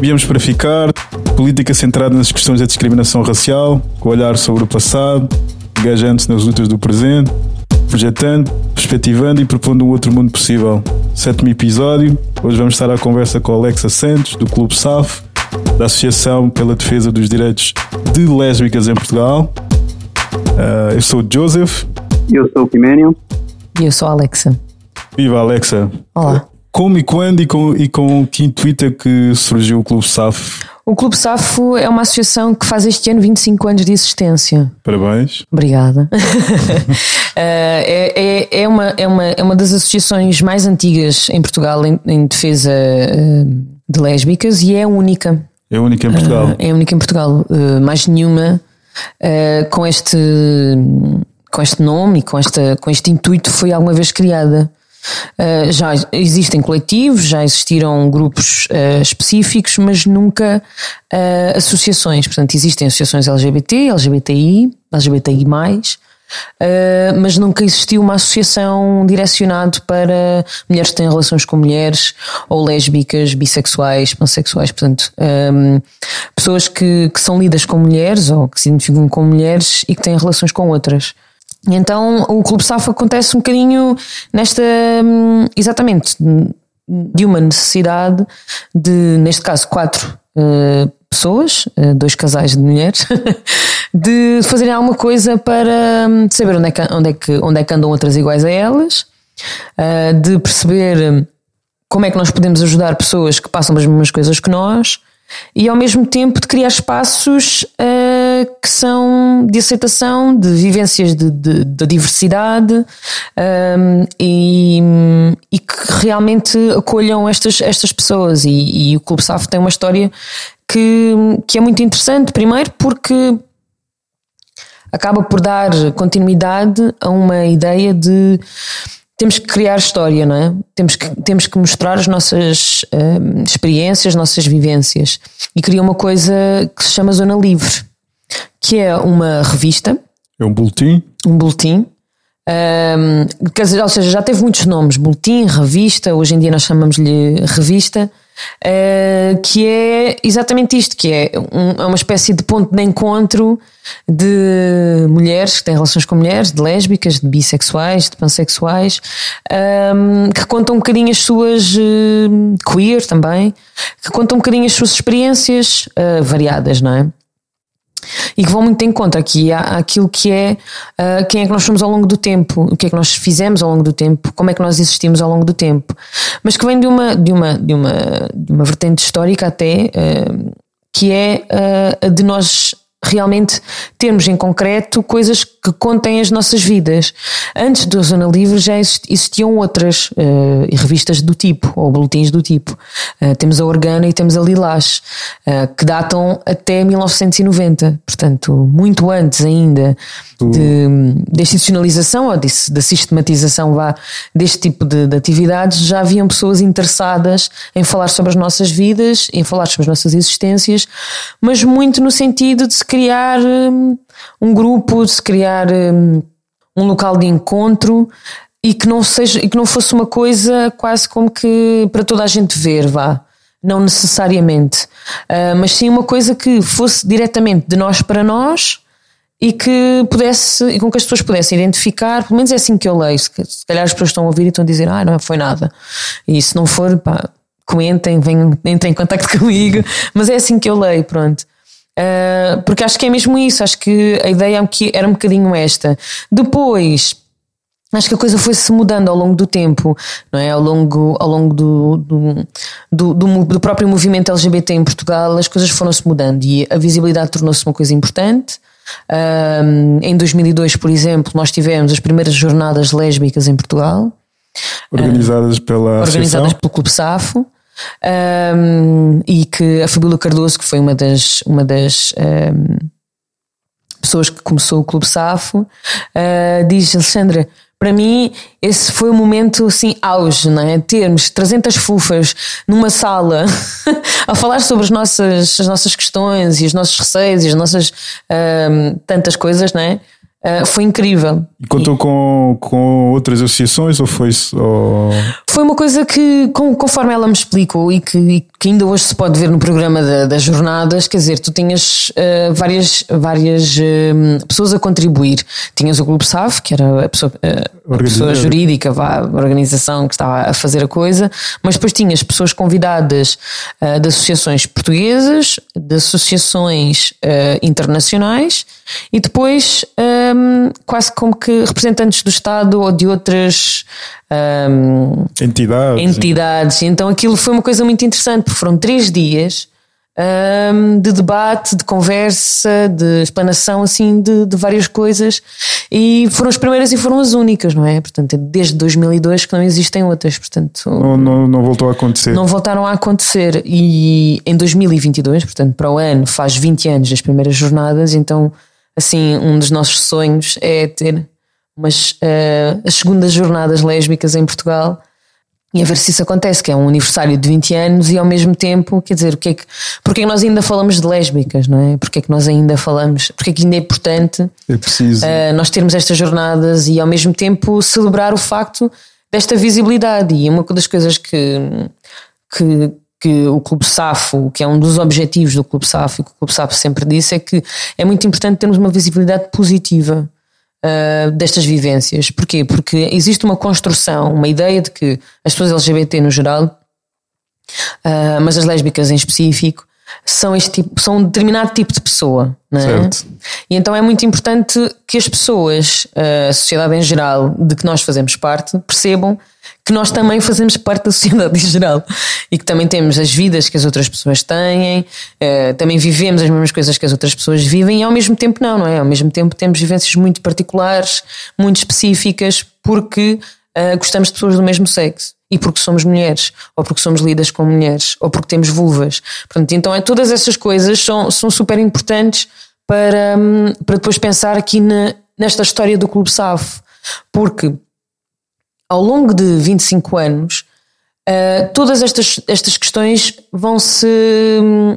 Viemos para ficar, política centrada nas questões da discriminação racial, com olhar sobre o passado, engajando-se nas lutas do presente, projetando, perspectivando e propondo um outro mundo possível. Sétimo episódio, hoje vamos estar à conversa com Alexa Santos, do Clube SAF, da Associação pela Defesa dos Direitos de Lésbicas em Portugal. Uh, eu sou o Joseph. Eu sou o Piménio. E eu sou a Alexa. Viva Alexa! Olá. Como e quando e com, e com que intuito é que surgiu o Clube SAF? O Clube SAFO é uma associação que faz este ano 25 anos de existência. Parabéns. Obrigada. é, é, é, uma, é, uma, é uma das associações mais antigas em Portugal em, em defesa de lésbicas e é a única. É a única em Portugal. é a única em Portugal. mais nenhuma com este com este nome e com, esta, com este intuito foi alguma vez criada. Uh, já existem coletivos, já existiram grupos uh, específicos, mas nunca uh, associações. Portanto, existem associações LGBT, LGBTI, LGBTI, mas nunca existiu uma associação direcionada para mulheres que têm relações com mulheres, ou lésbicas, bissexuais, pansexuais. Portanto, um, pessoas que, que são lidas com mulheres ou que se identificam com mulheres e que têm relações com outras. Então o Clube SAF acontece um bocadinho nesta, hum, exatamente, de uma necessidade de, neste caso, quatro uh, pessoas, uh, dois casais de mulheres, de fazerem alguma coisa para um, saber onde é, que, onde, é que, onde é que andam outras iguais a elas, uh, de perceber como é que nós podemos ajudar pessoas que passam as mesmas coisas que nós e ao mesmo tempo de criar espaços que são de aceitação, de vivências de, de, de diversidade um, e, e, que realmente acolham estas, estas pessoas. E, e o Clube SAF tem uma história que, que é muito interessante, primeiro porque acaba por dar continuidade a uma ideia de temos que criar história, não é? Temos que, temos que mostrar as nossas uh, experiências, as nossas vivências. E cria uma coisa que se chama Zona Livre, que é uma revista. É um boletim? Um boletim. Um, ou seja, já teve muitos nomes: boletim, revista, hoje em dia nós chamamos-lhe revista uh, que é exatamente isto, que é, um, é uma espécie de ponto de encontro de mulheres que têm relações com mulheres, de lésbicas, de bissexuais, de pansexuais, um, que contam um bocadinho as suas uh, queer também, que contam um bocadinho as suas experiências uh, variadas, não é? E que vão muito em conta aqui àquilo que é uh, quem é que nós somos ao longo do tempo, o que é que nós fizemos ao longo do tempo, como é que nós existimos ao longo do tempo, mas que vem de uma, de uma, de uma, de uma vertente histórica até, uh, que é uh, de nós realmente termos em concreto coisas que contem as nossas vidas. Antes da Zona Livre já existiam outras uh, revistas do tipo, ou boletins do tipo. Uh, temos a Organa e temos a Lilás, uh, que datam até 1990, portanto, muito antes ainda de, de institucionalização ou de, da sistematização vá, deste tipo de, de, atividades, já haviam pessoas interessadas em falar sobre as nossas vidas, em falar sobre as nossas existências, mas muito no sentido de se criar um, um grupo, de se criar um, um local de encontro e que não seja e que não fosse uma coisa quase como que para toda a gente ver, vá. Não necessariamente, uh, mas sim uma coisa que fosse diretamente de nós para nós e que pudesse, e com que as pessoas pudessem identificar, pelo menos é assim que eu leio. Se, calhar as pessoas estão a ouvir e estão a dizer, ah, não foi nada. E se não for, pá, comentem, venham, entrem em contato comigo, mas é assim que eu leio, pronto. Uh, porque acho que é mesmo isso, acho que a ideia é era um bocadinho esta. Depois, acho que a coisa foi-se mudando ao longo do tempo, não é? Ao longo, ao longo do, do, do, do, do próprio movimento LGBT em Portugal, as coisas foram-se mudando e a visibilidade tornou-se uma coisa importante. Um, em 2002, por exemplo, nós tivemos as primeiras jornadas lésbicas em Portugal. Organizadas pela Organizadas pelo Clube Safo. Um, e que a Fabíola Cardoso, que foi uma das, uma das um, pessoas que começou o Clube Safo, uh, diz: Alexandra, para mim, esse foi o momento assim, auge, não é? Termos 300 fufas numa sala a falar sobre as nossas, as nossas questões e os nossos receios e as nossas tantas coisas, não é? Uh, foi incrível. E contou e... com, com outras associações ou foi só. Foi uma coisa que, conforme ela me explicou e que, que ainda hoje se pode ver no programa da, das jornadas, quer dizer, tu tinhas uh, várias, várias uh, pessoas a contribuir. Tinhas o Clube SAF, que era a pessoa, a pessoa jurídica, a organização que estava a fazer a coisa, mas depois tinhas pessoas convidadas de associações portuguesas, de associações internacionais e depois um, quase como que representantes do Estado ou de outras um, entidades. entidades. Então aquilo foi uma coisa muito interessante, porque foram três dias um, de debate, de conversa, de explanação assim de, de, várias coisas e foram as primeiras e foram as únicas, não é? Portanto, desde 2002 que não existem outras, portanto não, não, não voltou a acontecer. Não voltaram a acontecer e em 2022, portanto, para o ano faz 20 anos das primeiras jornadas, então assim, um dos nossos sonhos é ter umas, uh, as segundas jornadas lésbicas em Portugal e a ver se isso acontece, que é um aniversário de 20 anos e ao mesmo tempo, quer dizer, o que é que, porque é que nós ainda falamos de lésbicas, não é? Porque é que nós ainda falamos, porque é que ainda é importante é preciso. Uh, nós termos estas jornadas e ao mesmo tempo celebrar o facto desta visibilidade. E uma das coisas que, que, que o Clube Safo, que é um dos objetivos do Clube Safo e que o Clube Safo sempre disse, é que é muito importante termos uma visibilidade positiva uh, destas vivências. Porquê? Porque existe uma construção, uma ideia de que as pessoas LGBT no geral, uh, mas as lésbicas em específico, são, este tipo, são um determinado tipo de pessoa. Não é? Certo. E então é muito importante que as pessoas, ah, a sociedade em geral, de que nós fazemos parte, percebam que nós também fazemos parte da sociedade em geral e que também temos as vidas que as outras pessoas têm, uh, também vivemos as mesmas coisas que as outras pessoas vivem e ao mesmo tempo não, não é? Ao mesmo tempo temos vivências muito particulares, muito específicas, porque uh, gostamos de pessoas do mesmo sexo e porque somos mulheres, ou porque somos lidas com mulheres, ou porque temos vulvas. Portanto, então é, todas essas coisas são, são super importantes para, um, para depois pensar aqui na, nesta história do Clube SAF, porque ao longo de 25 anos, uh, todas estas, estas questões vão se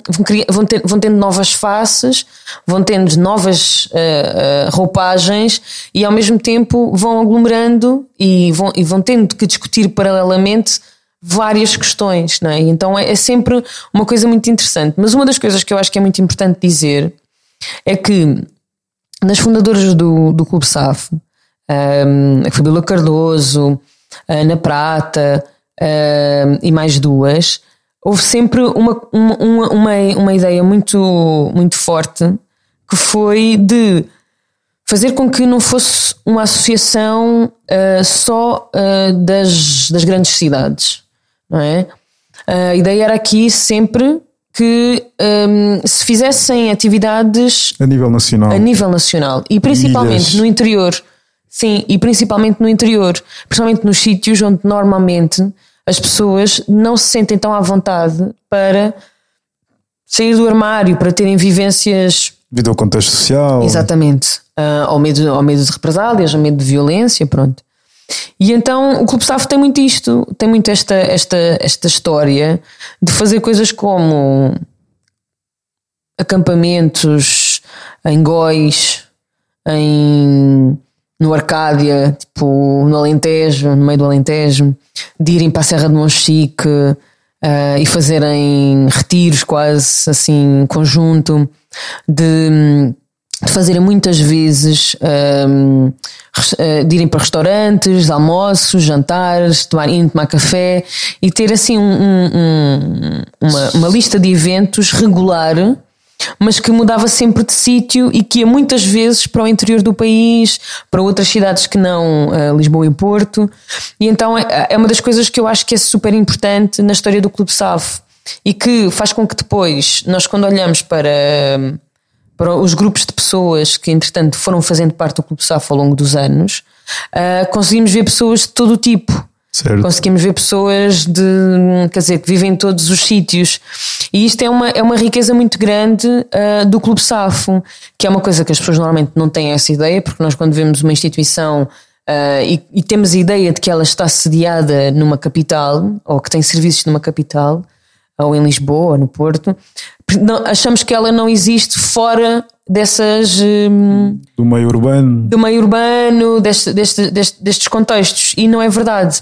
vão, vão, ter, vão tendo novas faces, vão tendo novas uh, uh, roupagens e ao mesmo tempo vão aglomerando e vão, e vão tendo que discutir paralelamente várias questões, não é? Então é, é sempre uma coisa muito interessante. Mas uma das coisas que eu acho que é muito importante dizer é que nas fundadoras do, do Clube SAF, um, a Fabíola Cardoso, a Ana Prata um, e mais duas, houve sempre uma, uma, uma, uma ideia muito, muito forte que foi de fazer com que não fosse uma associação uh, só uh, das, das grandes cidades, não é? A ideia era aqui sempre que um, se fizessem atividades a nível nacional, a nível nacional e principalmente Ilhas. no interior Sim, e principalmente no interior, principalmente nos sítios onde normalmente as pessoas não se sentem tão à vontade para sair do armário, para terem vivências. Devido ao contexto social. Exatamente. Uh, ao, medo, ao medo de represálias, ao medo de violência, pronto. E então o Clube Safo tem muito isto, tem muito esta, esta, esta história de fazer coisas como acampamentos em góis, em no Arcádia, tipo no Alentejo, no meio do Alentejo, de irem para a Serra de Monchique uh, e fazerem retiros quase assim conjunto, de, de fazerem muitas vezes um, eh, de irem para restaurantes, almoços, jantares, tomar, irem tomar café e ter assim um, um, uma, uma lista de eventos regular mas que mudava sempre de sítio e que ia muitas vezes para o interior do país, para outras cidades que não uh, Lisboa e Porto. E então é, é uma das coisas que eu acho que é super importante na história do Clube SAF e que faz com que depois nós, quando olhamos para, para os grupos de pessoas que, entretanto, foram fazendo parte do Clube SAF ao longo dos anos, uh, conseguimos ver pessoas de todo o tipo Certo. Conseguimos ver pessoas de, quer dizer, que vivem em todos os sítios. E isto é uma, é uma riqueza muito grande uh, do Clube Safo, que é uma coisa que as pessoas normalmente não têm essa ideia, porque nós, quando vemos uma instituição uh, e, e, temos a ideia de que ela está sediada numa capital, ou que tem serviços numa capital, ou em Lisboa, ou no Porto, não, achamos que ela não existe fora dessas. Hum, do meio urbano. Do meio urbano, deste, deste, deste, destes contextos. E não é verdade.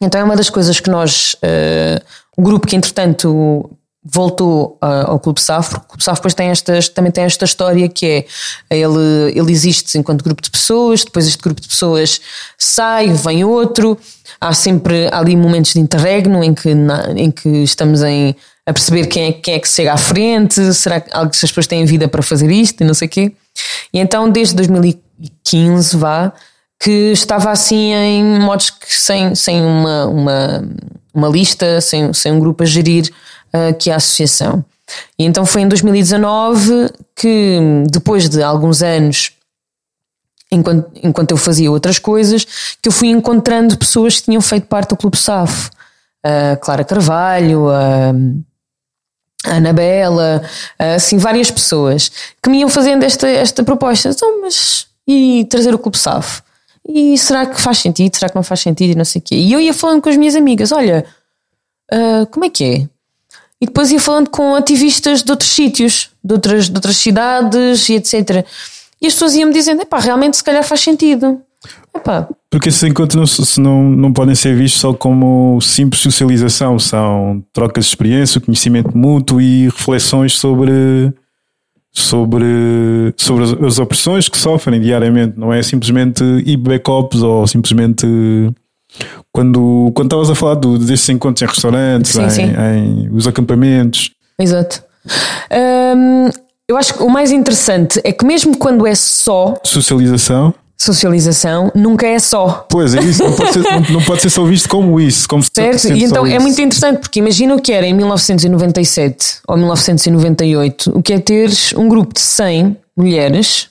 Então é uma das coisas que nós. Uh, o grupo que, entretanto, voltou uh, ao Clube Safro. O Clube Safro depois tem estas, também tem esta história que é ele, ele existe enquanto grupo de pessoas, depois este grupo de pessoas sai, vem outro. Há sempre há ali momentos de interregno em que, na, em que estamos em, a perceber quem é, quem é que chega à frente, será que as pessoas têm vida para fazer isto e não sei o quê. E então, desde 2015, vá, que estava assim em modos que sem, sem uma, uma, uma lista, sem, sem um grupo a gerir uh, que é a associação. E então foi em 2019 que, depois de alguns anos, enquanto, enquanto eu fazia outras coisas, que eu fui encontrando pessoas que tinham feito parte do Clube SAF. A Clara Carvalho, a, a Anabela, assim, várias pessoas que me iam fazendo esta, esta proposta. Então, mas e trazer o Clube SAF? E será que faz sentido? Será que não faz sentido? E não sei o quê. E eu ia falando com as minhas amigas: olha, uh, como é que é? E depois ia falando com ativistas de outros sítios, de outras, de outras cidades e etc. E as pessoas iam-me dizendo: pá, realmente se calhar faz sentido. Epá. Porque esses encontros não, não, não podem ser vistos só como simples socialização, são trocas de experiência, conhecimento mútuo e reflexões sobre sobre, sobre as, as, opressões que sofrem diariamente, não é simplesmente ir backups ou simplesmente quando, quando estavas a falar do, desses encontros em restaurantes, sim, em, sim. em, os acampamentos. Exato. Hum, eu acho que o mais interessante é que mesmo quando é só socialização, socialização nunca é só. Pois é isso, não pode ser, não, não pode ser só visto como isso. Como certo, e então é muito interessante porque imagina o que era em 1997 ou 1998, o que é teres um grupo de 100 mulheres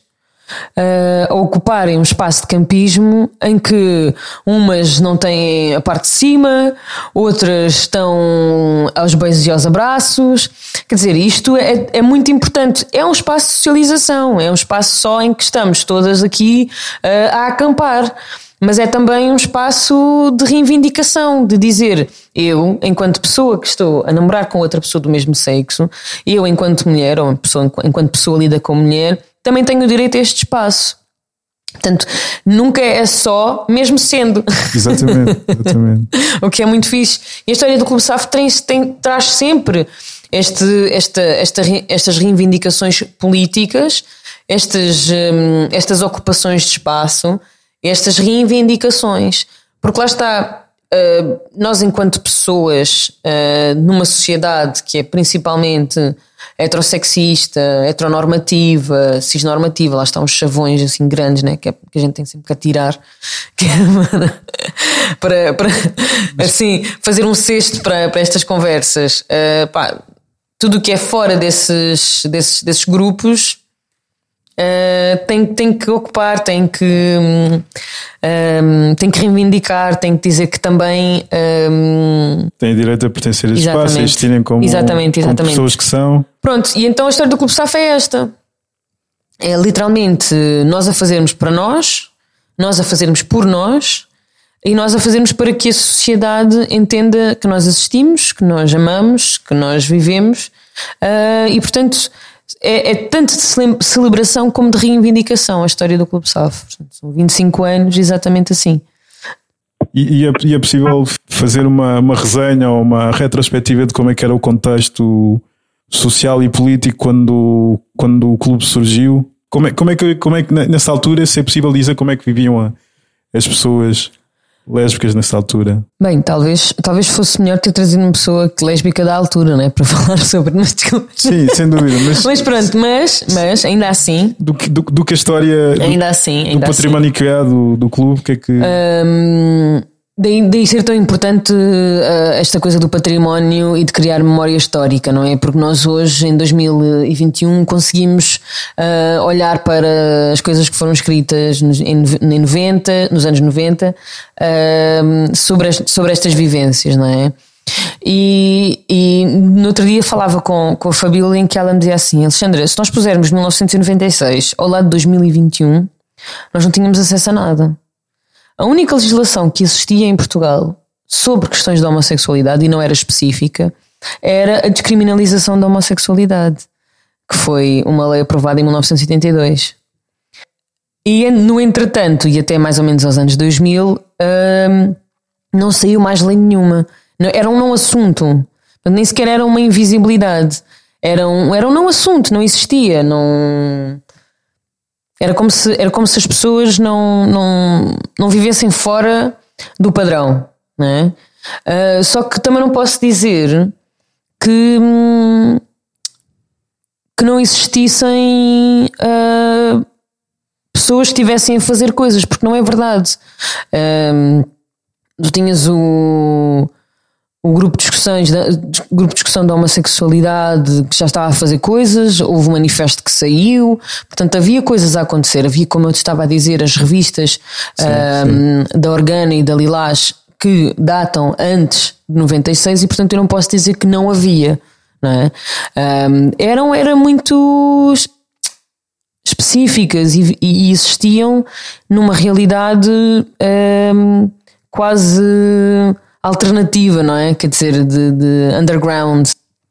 a ocuparem um espaço de campismo em que umas não têm a parte de cima, outras estão aos beijos e aos abraços. Quer dizer, isto é, é muito importante. É um espaço de socialização, é um espaço só em que estamos todas aqui uh, a acampar mas é também um espaço de reivindicação, de dizer eu, enquanto pessoa que estou a namorar com outra pessoa do mesmo sexo, eu, enquanto mulher, ou pessoa, enquanto pessoa lida com mulher, também tenho o direito a este espaço. Portanto, nunca é só, mesmo sendo. Exatamente, exatamente. o que é muito fixe. E a história do Clube SAF tem, tem, traz sempre este, esta, esta, estas reivindicações políticas, estas, hum, estas ocupações de espaço, estas reivindicações. Porque lá está, uh, nós, enquanto pessoas, uh, numa sociedade que é principalmente heterossexista, heteronormativa, cisnormativa, lá estão os chavões assim grandes, né? que, é, que a gente tem sempre que atirar que é para, para assim, fazer um cesto para, para estas conversas. Uh, pá, tudo o que é fora desses, desses, desses grupos uh, tem, tem que ocupar, tem que, um, um, tem que reivindicar, tem que dizer que também um, tem direito a pertencer a esse espaço, a existirem como, exatamente, exatamente. como pessoas que são. Pronto, e então a história do Clube SAF é esta. É literalmente nós a fazermos para nós, nós a fazermos por nós e nós a fazermos para que a sociedade entenda que nós existimos, que nós amamos, que nós vivemos uh, e portanto é, é, tanto de celebração como de reivindicação a história do Clube Salvo. São 25 anos exatamente assim. E, e, é, e é, possível fazer uma, uma resenha ou uma retrospectiva de como é que era o contexto social e político quando, quando o clube surgiu? Como é, como, é que, como é que nessa altura, se é possível dizer como é que viviam a, as pessoas lésbicas nessa altura? Bem, talvez, talvez fosse melhor ter trazido uma pessoa lésbica da altura, né? Para falar sobre. Mas, Sim, sem dúvida. Mas, mas pronto, mas, mas ainda assim. Do que, do, do que a história. Ainda assim. Ainda do património assim. criado do, do clube, que é que. Um, Daí, daí ser tão importante uh, esta coisa do património e de criar memória histórica, não é? Porque nós hoje, em 2021, conseguimos uh, olhar para as coisas que foram escritas nos, em, em 90, nos anos 90, uh, sobre, as, sobre estas vivências, não é? E, e no outro dia falava com, com a Fabíola em que ela me dizia assim: Alexandra, se nós pusermos 1996 ao lado de 2021, nós não tínhamos acesso a nada. A única legislação que existia em Portugal sobre questões de homossexualidade e não era específica era a descriminalização da homossexualidade, que foi uma lei aprovada em 1982. E no entretanto, e até mais ou menos aos anos 2000, hum, não saiu mais lei nenhuma. Era um não assunto. Nem sequer era uma invisibilidade. Era um, era um não assunto, não existia. Não... Era, como se, era como se as pessoas não, não, não vivessem fora do padrão. Né? Uh, só que também não posso dizer que, que não existissem uh, pessoas que estivessem a fazer coisas, porque não é verdade. Um, tu tinhas o, o grupo de discussões da, grupo de discussão da homossexualidade que já estava a fazer coisas, houve um manifesto que saiu, portanto havia coisas a acontecer, havia, como eu te estava a dizer, as revistas sim, um, sim. da Organa e da Lilás que datam antes de 96 e portanto eu não posso dizer que não havia. Não é? um, eram era muito específicas e, e existiam numa realidade um, quase alternativa, não é? Quer dizer, de, de, underground.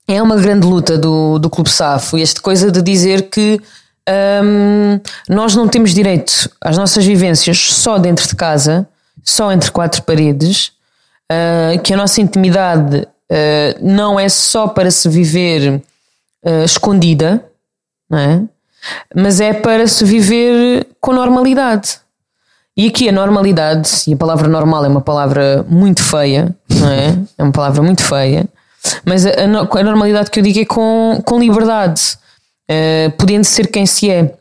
É uma grande luta do, do Clube Safo, esta coisa de dizer que um, nós não temos direito às nossas vivências só dentro de casa, só entre quatro paredes, uh, que a nossa intimidade uh, não é só para se viver uh, escondida, não é? mas é para se viver com normalidade. E aqui a normalidade, e a palavra normal é uma palavra muito feia, não é? É uma palavra muito feia, mas a, a normalidade que eu digo é com, com liberdade, uh, podendo ser quem se é.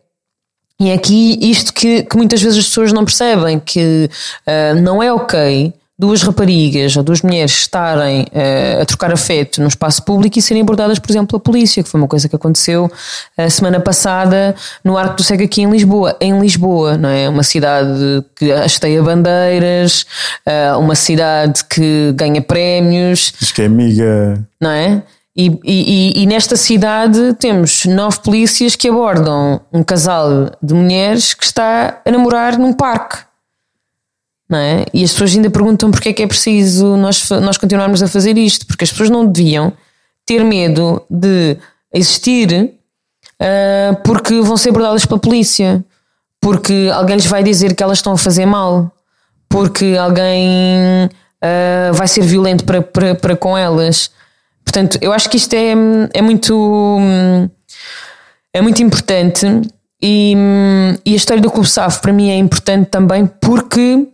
E é aqui isto que, que muitas vezes as pessoas não percebem, que uh, não é ok duas raparigas ou duas mulheres estarem uh, a trocar afeto no espaço público e serem abordadas, por exemplo, pela polícia, que foi uma coisa que aconteceu a uh, semana passada no Arco do Cego aqui em Lisboa. Em Lisboa, não é? Uma cidade que hasteia bandeiras, uh, uma cidade que ganha prémios. Diz que é amiga. Não é? E, e, e, nesta cidade temos nove polícias que abordam um casal de mulheres que está a namorar num parque não é? E as pessoas ainda perguntam porque é que é preciso nós, nós continuarmos a fazer isto, porque as pessoas não deviam ter medo de existir uh, porque vão ser abordadas pela polícia, porque alguém lhes vai dizer que elas estão a fazer mal, porque alguém uh, vai ser violento para, para, para com elas. Portanto, eu acho que isto é, é muito é muito importante e, e a história do Clube SAF para mim é importante também porque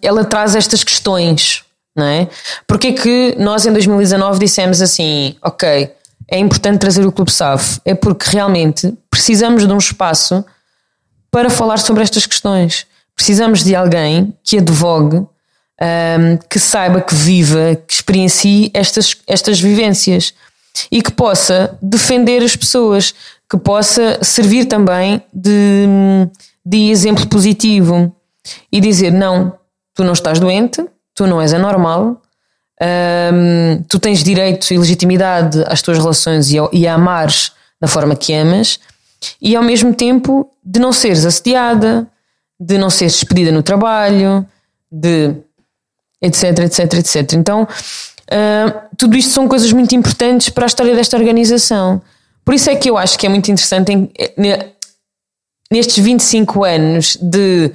ela traz estas questões, não é? Porque é que nós em 2019 dissemos assim, ok, é importante trazer o Clube SAF? É porque realmente precisamos de um espaço para falar sobre estas questões. Precisamos de alguém que advogue, um, que saiba, que viva, que experiencie estas, estas vivências e que possa defender as pessoas, que possa servir também de, de exemplo positivo e dizer: não, tu não estás doente, tu não és anormal, hum, tu tens direito e legitimidade às tuas relações e, e a amares da forma que amas, e ao mesmo tempo de não seres assediada, de não seres despedida no trabalho, de etc, etc, etc. Então, uh, tudo isto são coisas muito importantes para a história desta organização. Por isso é que eu acho que é muito interessante em, nestes 25 anos de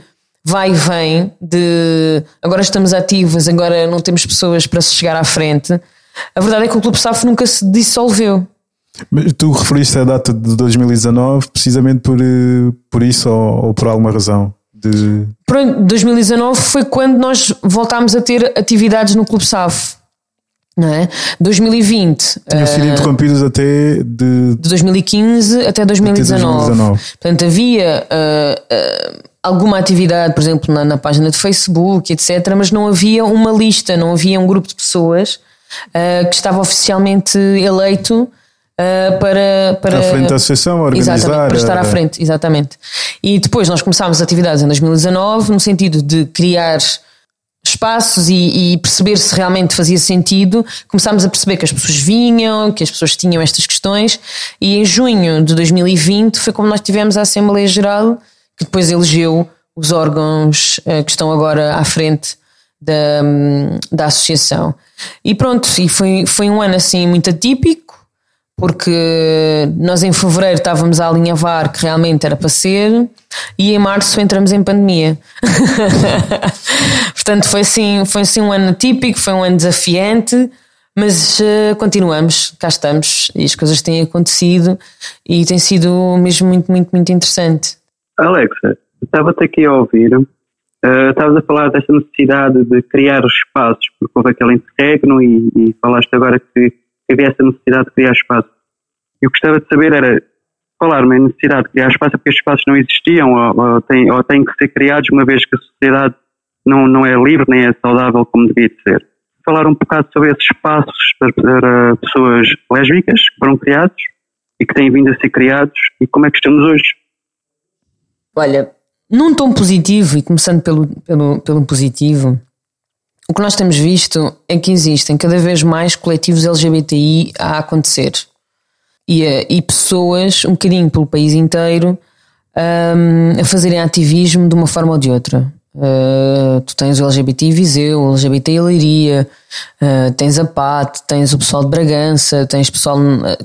vai e vem de agora estamos ativas, agora não temos pessoas para se chegar à frente. A verdade é que o Clube SAF nunca se dissolveu. Mas tu referiste a data de 2019 precisamente por, eh, por isso ou, ou por alguma razão? De... Pronto, 2019 foi quando nós voltámos a ter atividades no Clube SAF. Não é? 2020 tinham sido uh, interrompidos até de, de 2015 até 2019. até 2019. Portanto, havia uh, uh, alguma atividade, por exemplo, na, na, página de Facebook, etc., mas não havia uma lista, não havia um grupo de pessoas uh, que estava oficialmente eleito uh, para, para. À frente da associação, organizar. Exatamente, para estar à frente, exatamente. E depois nós começámos atividades em 2019, no sentido de criar espaços e, e, perceber se realmente fazia sentido, começámos a perceber que as pessoas vinham, que as pessoas tinham estas questões, e em junho de 2020 foi como nós tivemos a Assembleia Geral que depois elegeu os órgãos uh, que estão agora à frente da, da associação. E pronto, e foi, foi um ano assim muito atípico, porque nós em fevereiro estávamos a alinhavar que realmente era para ser, e em março entramos em pandemia. Portanto, foi assim, foi assim um ano atípico, foi um ano desafiante, mas uh, continuamos, cá estamos, e as coisas têm acontecido e tem sido mesmo muito, muito, muito interessante. Alexa, estava-te aqui a ouvir Uh, estavas a falar desta necessidade de criar espaços, porque houve aquele interregno e, e falaste agora que havia essa necessidade de criar espaço. Eu gostava de saber era falar-me em necessidade de criar espaço porque estes espaços não existiam ou, ou, têm, ou têm que ser criados uma vez que a sociedade não, não é livre nem é saudável como devia de ser. Falar um bocado sobre esses espaços para, para pessoas lésbicas que foram criados e que têm vindo a ser criados e como é que estamos hoje. Olha, num tom positivo, e começando pelo, pelo, pelo positivo, o que nós temos visto é que existem cada vez mais coletivos LGBTI a acontecer. E, eh, e pessoas, um bocadinho pelo país inteiro, um, a fazerem ativismo de uma forma ou de outra. Uh, tu tens o LGBT Viseu, o LGBT Leiria, uh, tens a PAT, tens o pessoal de Bragança, tens pessoal,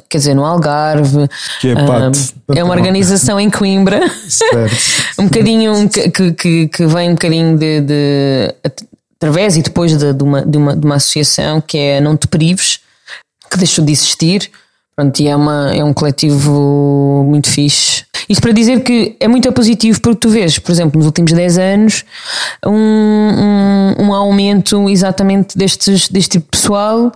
quer dizer, no Algarve. Que é PAT. Uh, é uma organização em Coimbra. um bocadinho que, que, que vem um bocadinho de, de através e depois de, de, uma, de, uma, de uma associação que é Não Te Prives, que deixou de existir. Pronto, e é, uma, é um coletivo muito fixe isto para dizer que é muito positivo porque tu vês, por exemplo, nos últimos 10 anos, um, um, um aumento exatamente destes, deste tipo de pessoal,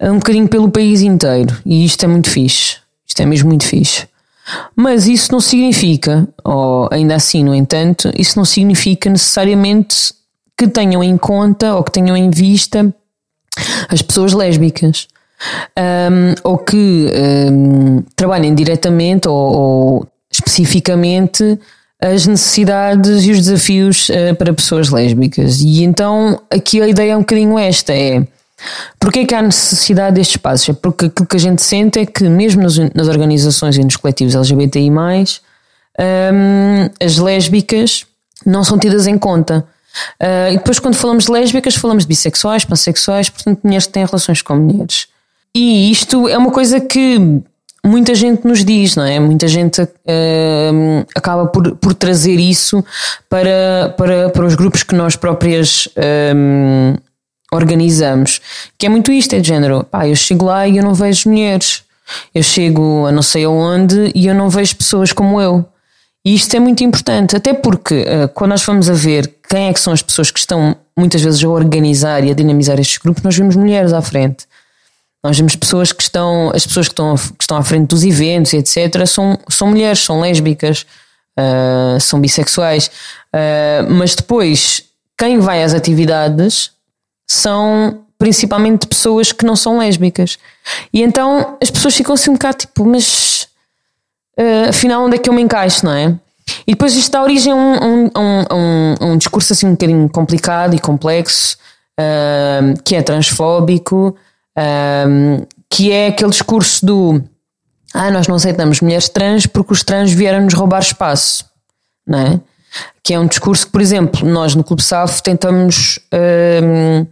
um bocadinho pelo país inteiro. E isto é muito fixe. Isto é mesmo muito fixe. Mas isso não significa, ou ainda assim, no entanto, isso não significa necessariamente que tenham em conta ou que tenham em vista as pessoas lésbicas. Um, ou que um, trabalhem diretamente ou, ou, especificamente as necessidades e os desafios uh, para pessoas lésbicas. E então aqui a ideia é um bocadinho esta: é porque é que há necessidade destes espaços? É porque aquilo que a gente sente é que, mesmo nas, nas organizações e nos coletivos LGBTI, um, as lésbicas não são tidas em conta. Uh, e depois, quando falamos de lésbicas, falamos de bissexuais, pansexuais, portanto, mulheres que têm relações com mulheres. E isto é uma coisa que muita gente nos diz, não é? Muita gente uh, acaba por, por trazer isso para, para, para os grupos que nós próprias um, organizamos. Que é muito isto, é de género, pá, eu chego lá e eu não vejo mulheres. Eu chego a não sei aonde e eu não vejo pessoas como eu. E isto é muito importante, até porque uh, quando nós vamos a ver quem é que são as pessoas que estão muitas vezes a organizar e a dinamizar estes grupos, nós vemos mulheres à frente. Nós vemos pessoas que estão, as pessoas que estão, que estão à frente dos eventos, etc., são, são mulheres, são lésbicas, uh, são bissexuais, uh, mas depois quem vai às atividades são principalmente pessoas que não são lésbicas. E então as pessoas ficam assim um bocado tipo, mas uh, afinal onde é que eu me encaixo, não é? E depois isto dá origem a um, um, um, um discurso assim um bocadinho complicado e complexo, uh, que é transfóbico, um, que é aquele discurso do ah, nós não aceitamos mulheres trans porque os trans vieram nos roubar espaço, não é? Que é um discurso que, por exemplo, nós no Clube SAF tentamos um,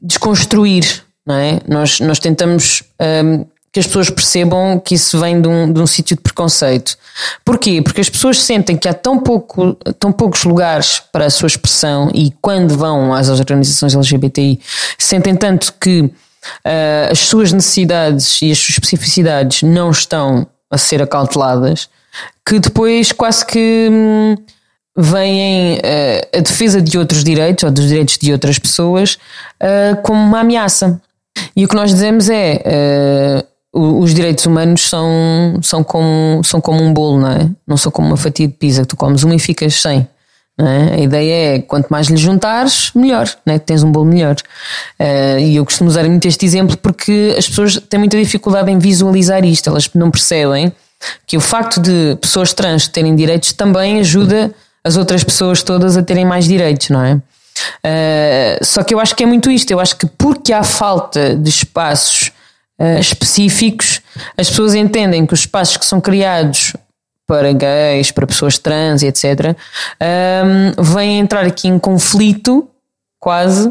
desconstruir, não é? Nós, nós tentamos um, que as pessoas percebam que isso vem de um, de um sítio de preconceito. Porquê? Porque as pessoas sentem que há tão, pouco, tão poucos lugares para a sua expressão e quando vão às organizações LGBTI sentem tanto que uh, as suas necessidades e as suas especificidades não estão a ser acauteladas, que depois quase que hum, vêm uh, a defesa de outros direitos ou dos direitos de outras pessoas uh, como uma ameaça. E o que nós dizemos é os direitos humanos são, são, como, são como um bolo, não é? Não são como uma fatia de pizza que tu comes uma e ficas sem. É? A ideia é quanto mais lhe juntares, melhor, né? tens um bolo melhor. Uh, e eu costumo usar muito este exemplo porque as pessoas têm muita dificuldade em visualizar isto, elas não percebem que o facto de pessoas trans terem direitos também ajuda as outras pessoas todas a terem mais direitos, não é? Uh, só que eu acho que é muito isto, eu acho que porque há falta de espaços uh, específicos, as pessoas entendem que os espaços que são criados para gays, para pessoas trans, etc., um, vem entrar aqui em conflito quase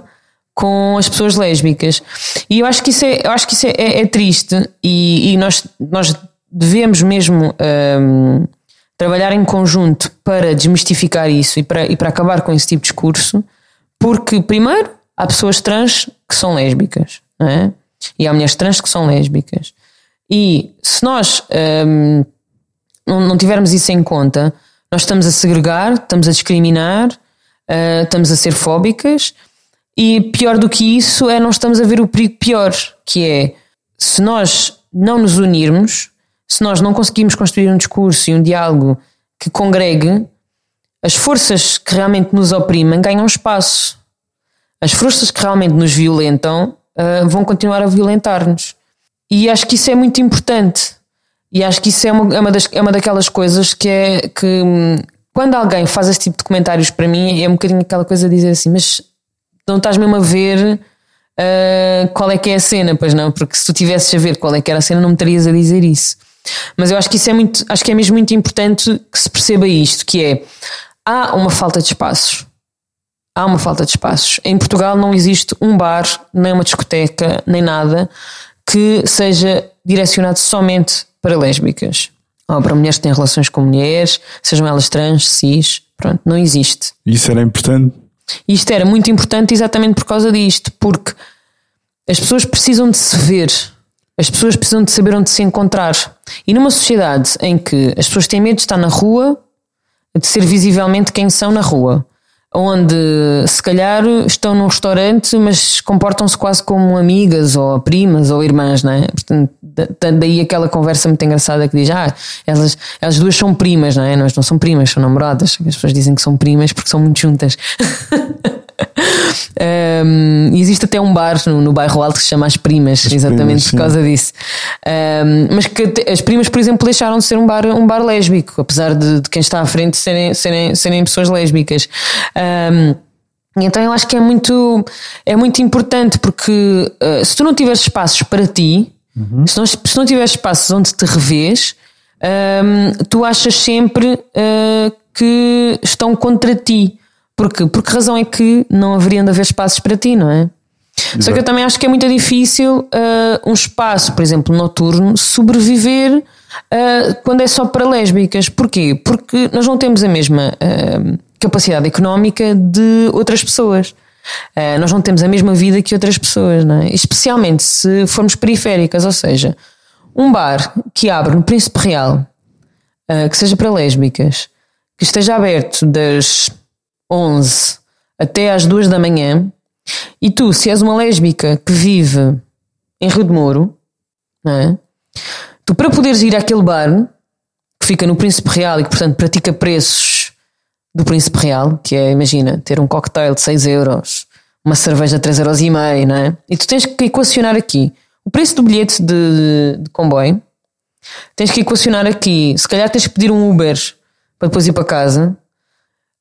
com as pessoas lésbicas. E eu acho que isso é, eu acho que isso é, é, é triste e, e, nós, nós devemos mesmo um, trabalhar em conjunto para desmistificar isso e para, e para acabar com esse tipo de discurso, porque, primeiro, há pessoas trans que são lésbicas, não é? E há mulheres trans que são lésbicas. E se nós um, não, não tivermos isso em conta, nós estamos a segregar, estamos a discriminar, uh, estamos a ser fóbicas e pior do que isso é não estamos a ver o perigo pior, que é se nós não nos unirmos, se nós não conseguimos construir um discurso e um diálogo que congregue, as forças que realmente nos oprimem ganham espaço. As forças que realmente nos violentam uh, vão continuar a violentar-nos. E acho que isso é muito importante. E acho que isso é uma, é uma, das, é uma daquelas coisas que é que hum, quando alguém faz esse tipo de comentários para mim, é um bocadinho aquela coisa de dizer assim, mas não estás mesmo a ver uh, qual é que é a cena, pois não? Porque se tu tivesses a ver qual é que era a cena, não me estarias a dizer isso. Mas eu acho que isso é muito, acho que é mesmo muito importante que se perceba isto, que é há uma falta de espaços. Há uma falta de espaços. Em Portugal não existe um bar, nem uma discoteca, nem nada que seja direcionado somente para lésbicas. Ou para mulheres que têm relações com mulheres, sejam elas trans, cis, pronto, não existe. Isso era importante? Isto era muito importante exatamente por causa disto, porque as pessoas precisam de se ver, as pessoas precisam de saber onde se encontrar. E numa sociedade em que as pessoas têm medo de estar na rua, de ser visivelmente quem são na rua, onde se calhar estão num restaurante, mas comportam-se quase como amigas ou primas ou irmãs, não é? Portanto, daí aquela conversa muito engraçada que diz: Ah, elas, elas duas são primas, não é? Nós não são primas, são namoradas. As pessoas dizem que são primas porque são muito juntas. Um, existe até um bar no, no, bairro Alto que se chama As Primas, as exatamente primas, por causa disso. Um, mas que as primas, por exemplo, deixaram de ser um bar, um bar lésbico, apesar de, de quem está à frente serem, serem, serem pessoas lésbicas. Um, então eu acho que é muito, é muito importante porque uh, se tu não tiveres espaços para ti, uhum. se, não, se não tiveres espaços onde te revês, um, tu achas sempre uh, que estão contra ti. Porque, por que razão é que não haveriam de haver espaços para ti, não é? Exato. Só que eu também acho que é muito difícil uh, um espaço, por exemplo, noturno, sobreviver uh, quando é só para lésbicas. Porquê? Porque nós não temos a mesma uh, capacidade económica de outras pessoas. nós não temos a mesma vida que outras pessoas, não é? Especialmente se formos periféricas, ou seja, um bar que abre no Príncipe Real, que seja para lésbicas, que esteja aberto das 11 até às 2 da manhã, e tu, se és uma lésbica que vive em Rio de Moro, é? tu para poderes ir àquele bar que fica no Príncipe Real e que, portanto, pratica preços do Príncipe Real, que é, imagina, ter um cocktail de 6 euros, uma cerveja de 3 euros e meio, não é? E tu tens que equacionar aqui o preço do bilhete de, de comboio, tens que equacionar aqui, se calhar tens que pedir um Uber para depois ir para casa,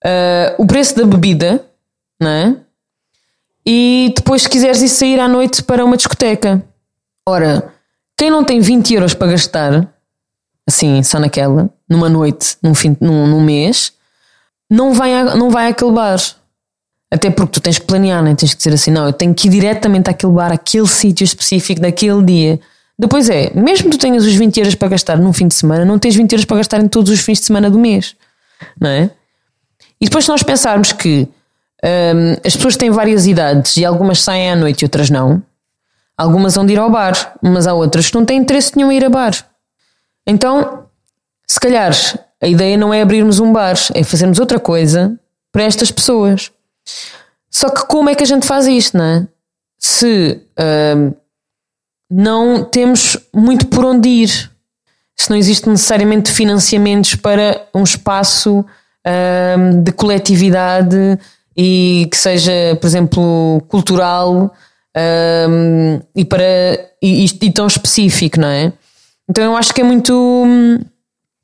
uh, o preço da bebida, não é? E depois, se quiseres ir sair à noite para uma discoteca. Ora, quem não tem 20 euros para gastar, assim, só naquela, numa noite, num, fim, num, num mês, não vai, a, não vai àquele bar. Até porque tu tens que planear, né? tens que dizer assim: não, eu tenho que ir diretamente àquele bar, àquele sítio específico daquele dia. Depois é, mesmo que tu tenhas os 20 euros para gastar num fim de semana, não tens 20 euros para gastar em todos os fins de semana do mês, não é? E depois, se nós pensarmos que um, as pessoas têm várias idades e algumas saem à noite e outras não, algumas vão de ir ao bar, mas há outras que não têm interesse nenhum em ir a bar. Então, se calhar, a ideia não é abrirmos um bar, é fazermos outra coisa para estas pessoas. Só que como é que a gente faz isto, não é? Se um, não temos muito por onde ir, se não existe necessariamente financiamentos para um espaço um, de coletividade e que seja, por exemplo, cultural um, e, para, e, e, tão específico, não é? Então eu acho que é muito.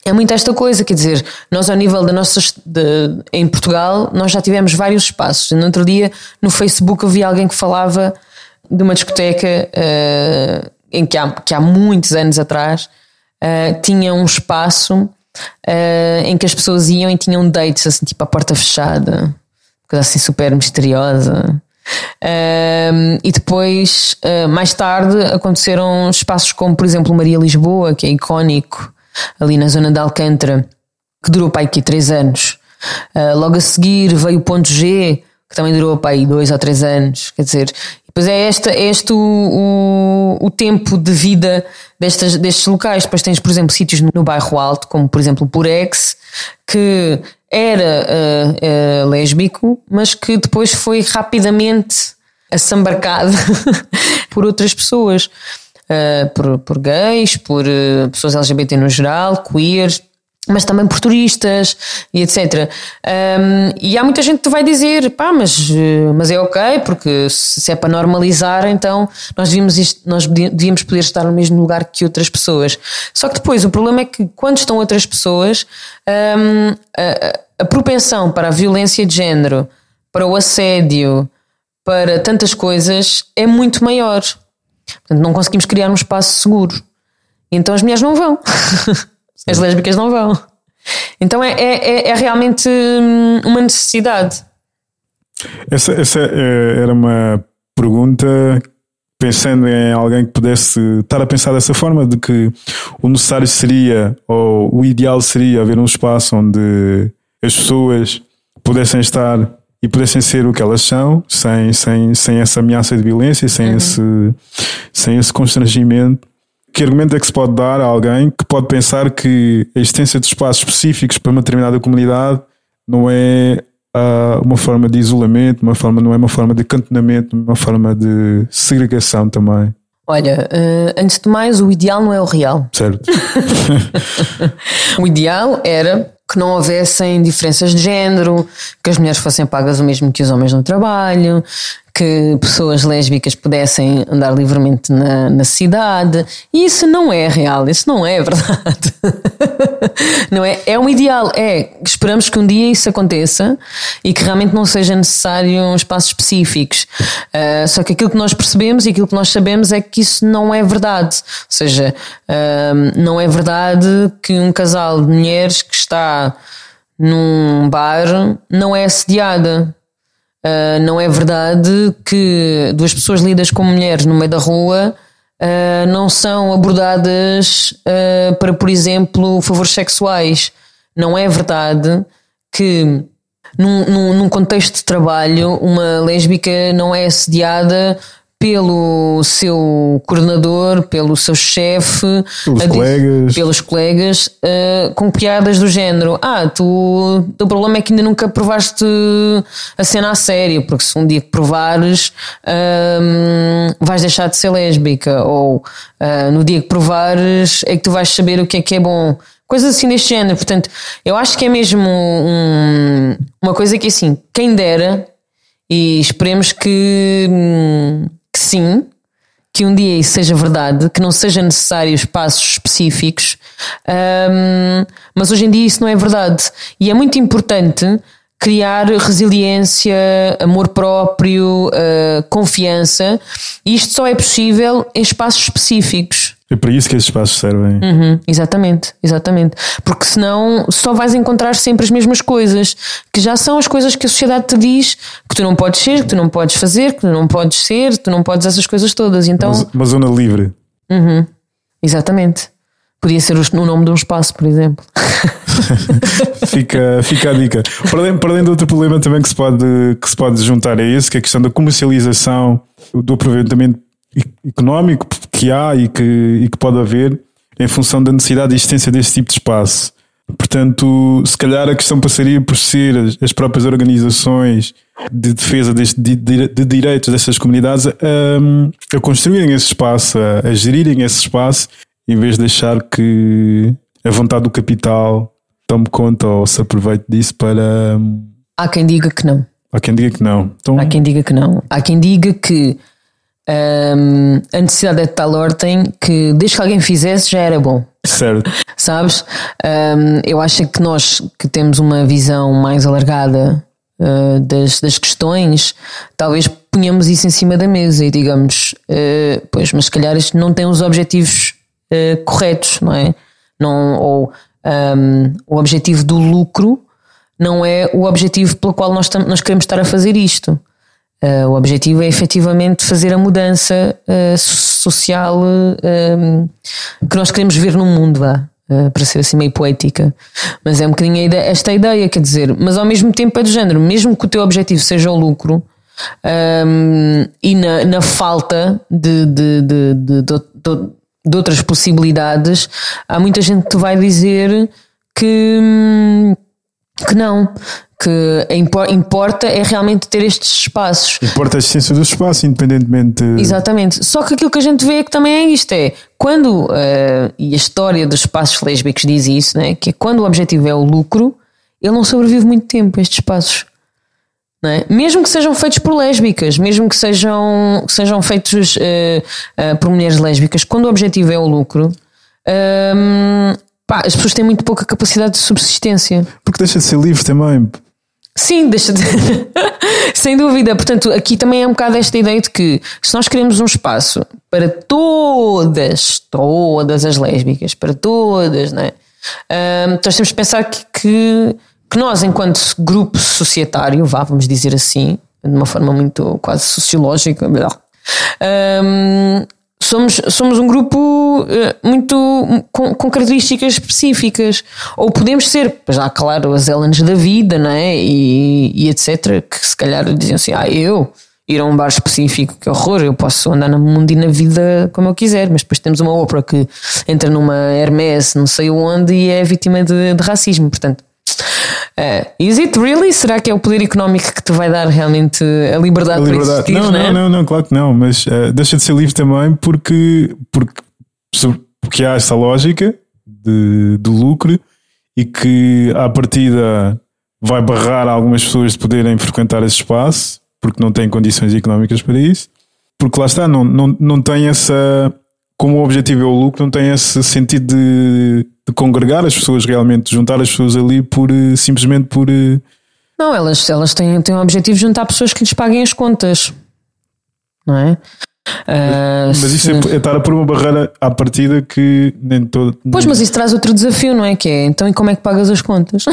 É muito esta coisa, quer dizer, nós ao nível da nossa. De, em Portugal, nós já tivemos vários espaços. No outro dia, no Facebook, eu vi alguém que falava de uma discoteca uh, em que há, que há muitos anos atrás uh, tinha um espaço uh, em que as pessoas iam e tinham dates assim, tipo a porta fechada, coisa assim super misteriosa. Um, e depois, uh, mais tarde, aconteceram espaços como, por exemplo, Maria Lisboa, que é icónico, ali na zona de Alcântara, que durou para aqui três anos. Uh, logo a seguir veio o Ponto G, que também durou para aí dois ou três anos. Quer dizer, depois é, esta, é este o, o, o, tempo de vida destas, destes locais. Depois tens, por exemplo, sítios no, bairro Alto, como por exemplo o Purex, que era uh, uh, lésbico, mas que depois foi rapidamente assambarcado por outras pessoas. Uh, por, por gays, por pessoas LGBT no geral, queer, mas também por turistas e etc. Um, e há muita gente que vai dizer, pá, mas, mas é ok, porque se é para normalizar, então nós devíamos, nós devíamos poder estar no mesmo lugar que outras pessoas. Só que depois o problema é que quando estão outras pessoas, um, a, a propensão para a violência de género, para o assédio, para tantas coisas é muito maior. Portanto, não conseguimos criar um espaço seguro. Então as mulheres não vão. As lésbicas não vão. Então é, é, é, é realmente hum, uma necessidade. Essa, essa é, era uma pergunta pensando em alguém que pudesse estar a pensar dessa forma, de que o necessário seria, ou o ideal seria haver um espaço onde as pessoas pudessem estar e pudessem ser o que elas são, sem, sem, sem essa ameaça de violência, sem, uhum. esse, sem esse constrangimento que argumento é que se pode dar a alguém que pode pensar que a existência de espaços específicos para uma determinada comunidade não é uh, uma forma de isolamento, uma forma, não é uma forma de cantonamento, uma forma de segregação também? Olha, uh, antes de mais, o ideal não é o real. Certo. o ideal era que não houvessem diferenças de género, que as mulheres fossem pagas o mesmo que os homens no trabalho, que pessoas lésbicas pudessem andar livremente na, na cidade. E isso não é real, isso não é verdade. não é? É um ideal, é. Esperamos que um dia isso aconteça e que realmente não seja necessário espaços específicos. Uh, só que aquilo que nós percebemos e aquilo que nós sabemos é que isso não é verdade. Ou seja, uh, não é verdade que um casal de mulheres que está num bar não é assediada Uh, não é verdade que duas pessoas lidas como mulheres no meio da rua uh, não são abordadas uh, para, por exemplo, favores sexuais. Não é verdade que num, num, num contexto de trabalho uma lésbica não é assediada pelo seu coordenador, pelo seu chefe, pelos colegas, pelos colegas uh, com piadas do género: Ah, tu, o problema é que ainda nunca provaste a cena a sério, porque se um dia que provares uh, vais deixar de ser lésbica, ou uh, no dia que provares é que tu vais saber o que é que é bom. Coisas assim deste género. Portanto, eu acho que é mesmo um, uma coisa que assim, quem dera, e esperemos que. Hum, que sim, que um dia isso seja verdade, que não sejam necessários passos específicos, um, mas hoje em dia isso não é verdade. E é muito importante criar resiliência, amor próprio, uh, confiança, e isto só é possível em espaços específicos. É para isso que esses espaços servem. Uhum, exatamente, exatamente. Porque senão só vais encontrar sempre as mesmas coisas, que já são as coisas que a sociedade te diz que tu não podes ser, que tu não podes fazer, que tu não podes ser, que tu não podes essas coisas todas. Então, uma, uma zona livre. Uhum, exatamente. Podia ser o nome de um espaço, por exemplo. fica, fica a dica. Para além, para além de outro problema também que se, pode, que se pode juntar a esse, que é a questão da comercialização, do aproveitamento económico que há e que, e que pode haver em função da necessidade de existência deste tipo de espaço. Portanto, se calhar a questão passaria por ser as, as próprias organizações de defesa deste, de, de, direitos dessas comunidades a, a construírem esse espaço, a, a, gerirem esse espaço, em vez de deixar que a vontade do capital tome conta ou se aproveite disso para. Há quem diga que não. Há quem diga que não. Então... Há quem diga que não. Há quem diga que um, a necessidade é de tal ordem que desde que alguém fizesse já era bom. Certo. Sabes? Um, eu acho que nós que temos uma visão mais alargada uh, das, das questões, talvez ponhamos isso em cima da mesa e digamos, uh, pois, mas se calhar isto não tem os objetivos uh, corretos, não é? Não, ou um, o objetivo do lucro não é o objetivo pelo qual nós, nós queremos estar a fazer isto. Uh, o objetivo é efetivamente fazer a mudança uh, social uh, que nós queremos ver no mundo, vá, para ser assim meio poética. Mas é um bocadinho ideia, esta ideia, quer dizer, mas ao mesmo tempo é do género, mesmo que o teu objetivo seja o lucro um, e na, na, falta de, de, de, de, de outras possibilidades, há muita gente que vai dizer que, hum, que não, que importa é realmente ter estes espaços. Importa a existência do espaço, independentemente. Exatamente. Só que aquilo que a gente vê é que também é isto: é quando, uh, e a história dos espaços lésbicos diz isso, né? que é quando o objetivo é o lucro, ele não sobrevive muito tempo, estes espaços. É? Mesmo que sejam feitos por lésbicas, mesmo que sejam, que sejam feitos uh, uh, por mulheres lésbicas, quando o objetivo é o lucro, um, pá, as pessoas têm muito pouca capacidade de subsistência. Porque deixa de ser livre também. Sim, deixa de. Sem dúvida. Portanto, aqui também é um bocado esta ideia de que se nós queremos um espaço para todas, todas as lésbicas, para todas, não é? Um, nós temos que pensar que, que, que, nós, enquanto grupo societário, vá, vamos dizer assim, de uma forma muito quase sociológica, um, somos, somos um grupo eh, muito com, com, características específicas. Ou podemos ser, já claro, as Ellens da vida, não é? E, e etc. Que se calhar diziam assim: ah, eu ir a um bar específico, que horror, eu posso andar no mundo e na vida como eu quiser, mas depois temos uma ópera que entra numa Hermès, não sei onde, e é vítima de, de racismo. Portanto, Uh, is it really? Será que é o poder económico que te vai dar realmente a liberdade, a liberdade. para existir? Não, não, é? não, não, claro que não, mas uh, deixa de ser livre também porque, porque, porque há essa lógica de, do lucro e que à partida vai barrar algumas pessoas de poderem frequentar esse espaço porque não têm condições económicas para isso, porque lá está, não, não, não tem essa como o objetivo é o lucro, não tem esse sentido de, de congregar as pessoas realmente, juntar as pessoas ali por eh, simplesmente por. Eh, não, elas, elas têm, têm o objetivo de juntar pessoas que lhes paguem as contas. Não é? Uh, mas isso é, é, estar a pôr uma barreira à partida que nem todo. Pois, mas isso traz outro desafio, não é? Que é então e como é que pagas as contas?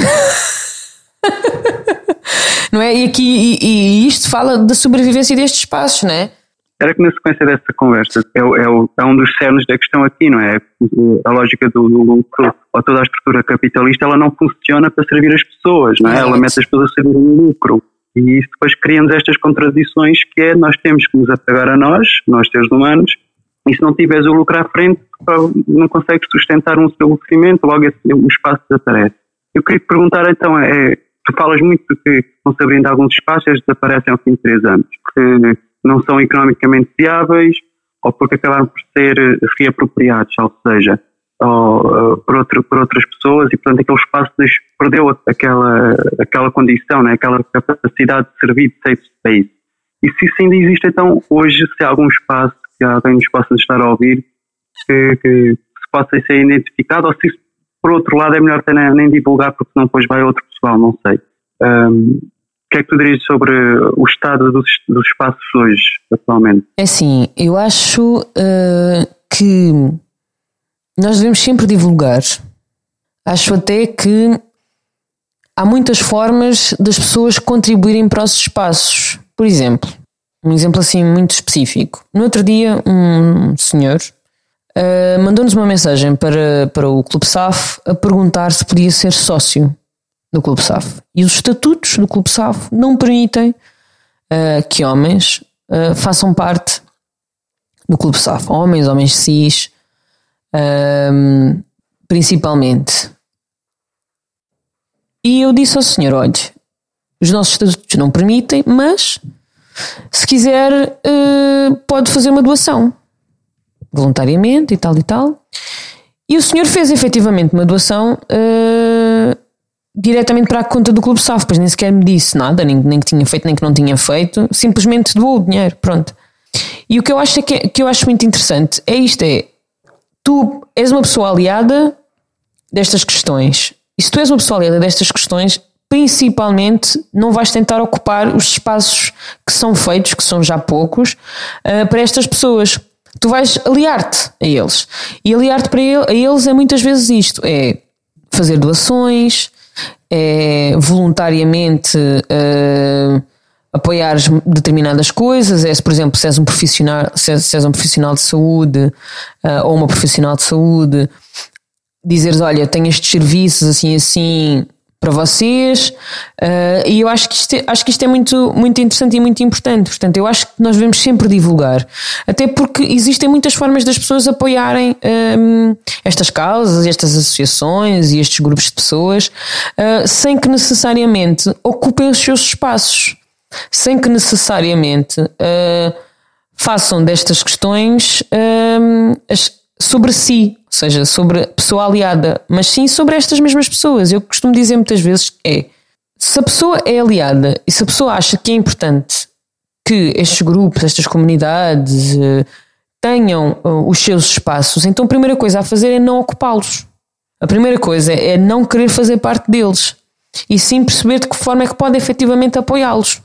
não é? E aqui e, e isto fala da sobrevivência destes espaços, não é? Era que na sequência dessa conversa é, é, é um dos cernos da questão aqui, não é? A lógica do, lucro ou toda a estrutura capitalista ela não funciona para servir as pessoas, não é? Ela mete as pessoas a servir um lucro. E isso depois cria-nos estas contradições que é nós temos que nos apegar a nós, nós seres humanos, e se não tiveres o lucro à frente, não consegues sustentar um estabelecimento, logo esse, o espaço desaparece. Eu queria te perguntar então, é, tu falas muito que vão se abrindo alguns espaços, desaparecem ao fim de três anos. Que, não são economicamente viáveis ou porque acabaram por ser eh, reapropriados, ou seja, ou, uh, por, outro, por outras pessoas e, portanto, aquele espaço perdeu aquela, aquela condição, né? aquela capacidade de servir de safe space. E se isso ainda existe, então, hoje, se há algum espaço que alguém nos possa estar a ouvir, que, que se possa ser identificado, ou se isso, por outro lado, é melhor nem, nem divulgar, porque senão depois vai outro pessoal, não sei. Um, que é que tu dirias sobre o estado dos, dos espaços hoje, atualmente? É assim, eu acho uh, que nós devemos sempre divulgar. Acho até que há muitas formas das pessoas contribuírem para os espaços. Por exemplo, um exemplo assim muito específico. No outro dia, um senhor uh, mandou-nos uma mensagem para, para o Clube SAF a perguntar se podia ser sócio do Clube SAF. E os estatutos do Clube SAF não permitem uh, que homens uh, façam parte do Clube SAF. Homens, homens cis, uh, principalmente. E eu disse ao senhor: olha, os nossos estatutos não permitem, mas se quiser, pode fazer uma doação voluntariamente e tal e tal. E o senhor fez efetivamente uma doação uh, diretamente para a conta do Clube SAF, pois nem sequer me disse nada, nem, nem que tinha feito, nem que não tinha feito, simplesmente doou o dinheiro, pronto. E o que eu acho, é que, que eu acho muito interessante é isto: é tu és uma pessoa aliada destas questões. E se tu és uma pessoa aliada destas questões, principalmente não vais tentar ocupar os espaços que são feitos, que são já poucos, uh, para estas pessoas. Tu vais aliar-te a eles. E aliar-te a eles é muitas vezes isto: é fazer doações, é voluntariamente uh, apoiares determinadas coisas, é se, por exemplo, se és um profissional, se és, se és um profissional de saúde uh, ou uma profissional de saúde, dizeres, olha, tenho estes serviços assim assim para vocês. Uh, e eu acho que, isto é, acho que isto é muito, muito interessante e muito importante. Portanto, eu acho que nós devemos sempre divulgar, até porque existem muitas formas das pessoas apoiarem um, estas causas, estas associações e estes grupos de pessoas uh, sem que necessariamente ocupem os seus espaços, sem que necessariamente uh, façam destas questões as, sobre si, seja, sobre a pessoa aliada, mas sim sobre estas mesmas pessoas. Eu costumo dizer muitas vezes é se a pessoa é aliada e se a pessoa acha que é importante que estes grupos, estas comunidades uh, tenham uh, os seus espaços, então a primeira coisa a fazer é não ocupá-los. A primeira coisa é não querer fazer parte deles e sim perceber de que forma é que pode efetivamente apoiá-los.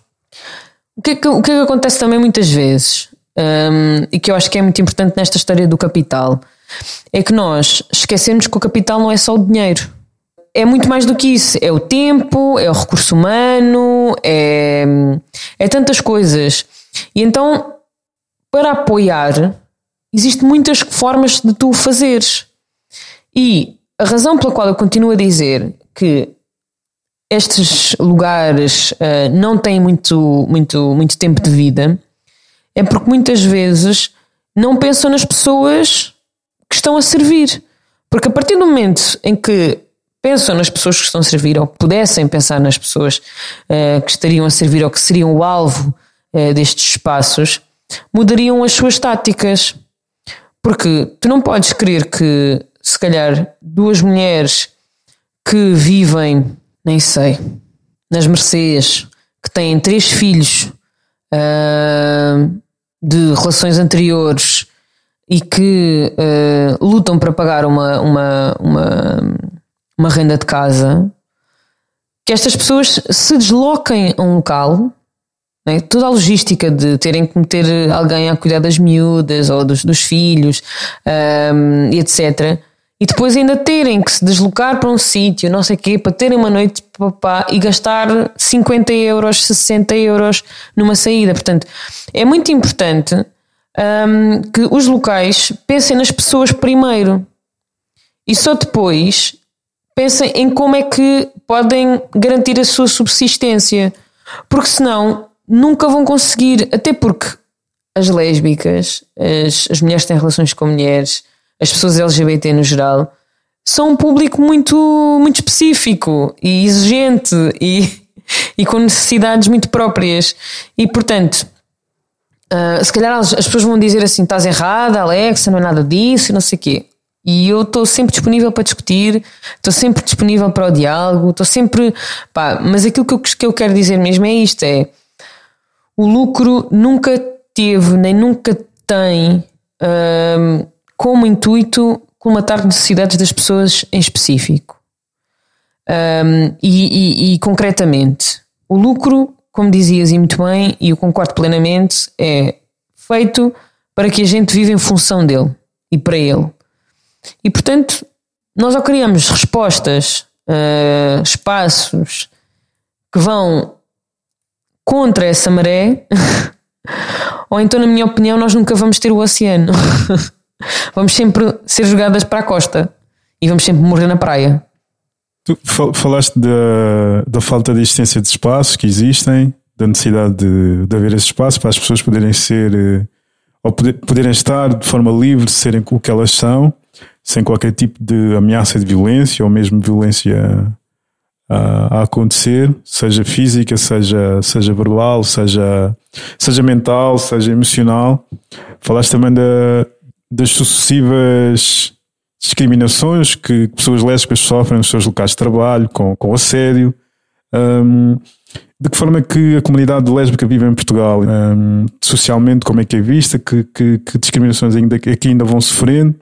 O que, é que, o que é que acontece também muitas vezes? um, e que eu acho que é muito importante nesta história do capital, é que nós esquecemos que o capital não é só o dinheiro. É muito mais do que isso. É o tempo, é o recurso humano, é, é tantas coisas. E então, para apoiar, existem muitas formas de tu fazeres. E a razão pela qual eu continuo a dizer que estes lugares uh, não têm muito, muito, muito tempo de vida é porque muitas vezes não pensam nas pessoas que estão a servir. Porque a partir do momento em que pensam nas pessoas que estão a servir, ou pudessem pensar nas pessoas uh, que estariam a servir ou que seriam o alvo uh, destes espaços, mudariam as suas táticas. Porque tu não podes querer que, se calhar, duas mulheres que vivem, nem sei, nas Mercedes, que têm três filhos, uh, de relações anteriores e que uh, lutam para pagar uma, uma, uma, uma renda de casa, que estas pessoas se desloquem a um local, né? toda a logística de terem que meter alguém a cuidar das miúdas ou dos, dos filhos um, e etc. E depois ainda terem que se deslocar para um sítio, não sei o quê, para terem uma noite de papá e gastar 50 euros, 60 euros numa saída. Portanto, é muito importante um, que os locais pensem nas pessoas primeiro e só depois pensem em como é que podem garantir a sua subsistência. Porque senão nunca vão conseguir, até porque as lésbicas, as, as mulheres que têm relações com mulheres, as pessoas LGBT no geral, são um público muito, muito específico e exigente e, e com necessidades muito próprias. E portanto, uh, se calhar as, as, pessoas vão dizer assim: estás errada, Alexa, não é nada disso, não sei o quê. E eu estou sempre disponível para discutir, estou sempre disponível para o diálogo, estou sempre. Pá, mas aquilo que eu, que eu quero dizer mesmo é isto: é o lucro nunca teve, nem nunca tem. Como intuito colmatar necessidades das pessoas em específico. Um, e, e, e, concretamente, o lucro, como dizias e muito bem, e eu concordo plenamente, é feito para que a gente viva em função dele e para ele. E portanto, nós ou criamos respostas, uh, espaços que vão contra essa maré, ou então, na minha opinião, nós nunca vamos ter o oceano. vamos sempre ser jogadas para a costa e vamos sempre morrer na praia. Tu falaste da, da falta de existência de espaços que existem, da necessidade de, de haver esse espaço para as pessoas poderem ser eh, ou poder, poderem estar de forma livre, serem o que elas são, sem qualquer tipo de ameaça de violência ou mesmo violência a, a acontecer, seja física, seja, seja verbal, seja, seja mental, seja emocional. Falaste também da, das sucessivas discriminações que pessoas lésbicas sofrem nos seus locais de trabalho, com, com assédio. Um, de que forma é que a comunidade lésbica vive em Portugal? Um, socialmente, como é que é vista? Que, que, que discriminações ainda, aqui ainda vão sofrendo?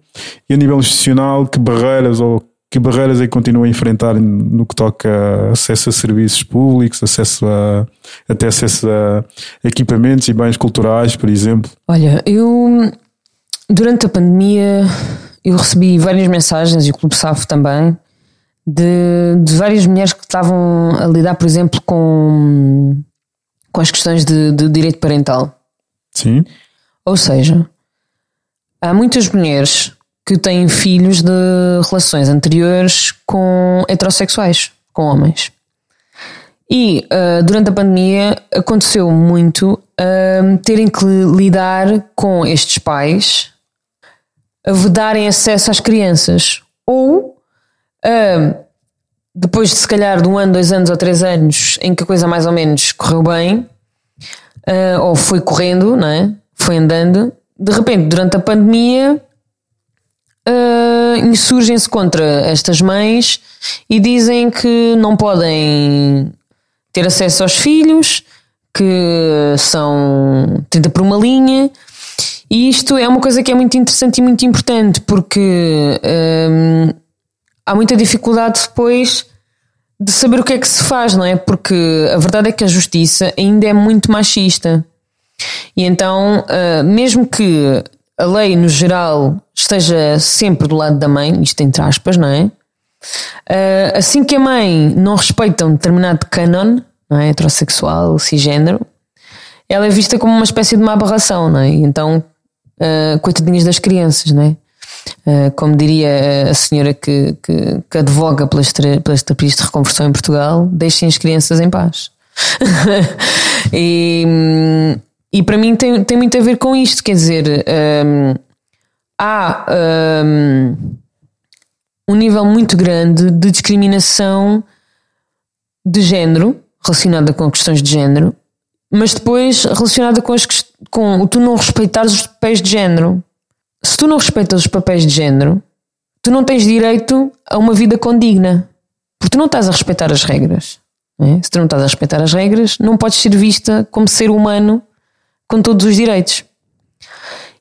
E a nível institucional, que barreiras ou que barreiras é que continuam a enfrentar no que toca a acesso a serviços públicos, acesso a, até acesso a equipamentos e bens culturais, por exemplo? Olha, eu Durante a pandemia, eu recebi várias mensagens, e o Clube SAF também, de, de várias mulheres que estavam a lidar, por exemplo, com, com as questões de, de direito parental. Sim. Ou seja, há muitas mulheres que têm filhos de relações anteriores com heterossexuais, com homens. E uh, durante a pandemia aconteceu muito uh, terem que lidar com estes pais a vedarem acesso às crianças. Ou uh, depois de se calhar de um ano, dois anos ou três anos em que a coisa mais ou menos correu bem, ou foi correndo, não é? foi andando, de repente durante a pandemia insurgem-se contra estas mães e dizem que não podem ter acesso aos filhos, que são 30 por uma linha. E isto é uma coisa que é muito interessante e muito importante, porque hum, há muita dificuldade depois de saber o que é que se faz, não é? Porque a verdade é que a justiça ainda é muito machista. E então, uh, mesmo que a lei no geral esteja sempre do lado da mãe, isto entre aspas, não é? Uh, assim que a mãe não respeita um determinado canon, não é? heterossexual, cisgênero, ela é vista como uma espécie de uma aberração, não é? Então, uh, coitadinhas das crianças, não é? Uh, como diria a senhora que, que, que advoga pelas, pelas terapias de reconversão em Portugal, deixem as crianças em paz. e, e para mim tem, tem muito a ver com isto, quer dizer, um, há um, um nível muito grande de discriminação de género, relacionada com questões de género, mas depois relacionada com, as, com tu não respeitares os papéis de género. Se tu não respeitas os papéis de género, tu não tens direito a uma vida condigna, porque tu não estás a respeitar as regras. É? Se tu não estás a respeitar as regras, não podes ser vista como ser humano com todos os direitos.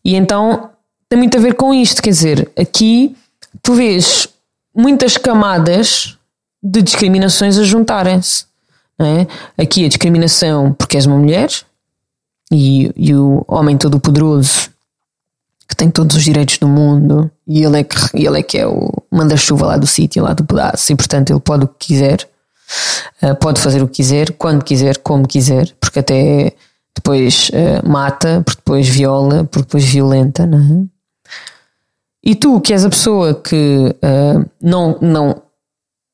E então tem muito a ver com isto, quer dizer, aqui tu vês muitas camadas de discriminações a juntarem-se. É? Aqui a discriminação porque és uma mulher e, e o homem todo poderoso que tem todos os direitos do mundo e ele é que, ele é, que é o manda-chuva lá do sítio, lá do pedaço, e portanto ele pode o que quiser, uh, pode fazer o que quiser, quando quiser, como quiser, porque até depois uh, mata, porque depois viola, porque depois violenta, não é? E tu, que és a pessoa que uh, não, não,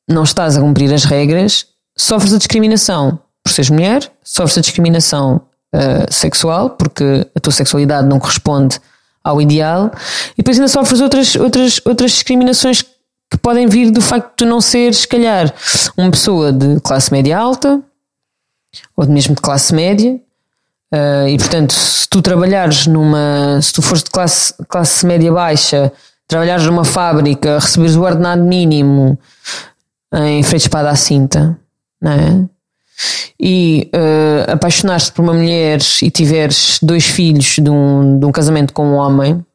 não estás a cumprir as regras, sofres a discriminação por seres mulher, sofres a discriminação uh, sexual, porque a tua sexualidade não corresponde ao ideal, e depois ainda sofres outras, outras, outras discriminações que podem vir do facto de tu não seres, se calhar, uma pessoa de classe média alta, ou mesmo de classe média, Uh, e portanto, se tu trabalhares numa, se tu fores de classe, classe média baixa, trabalhares numa fábrica, receberes o ordenado mínimo em freio de espada à cinta, não é? E uh, apaixonares-te por uma mulher e tiveres dois filhos de um, de um casamento com um homem,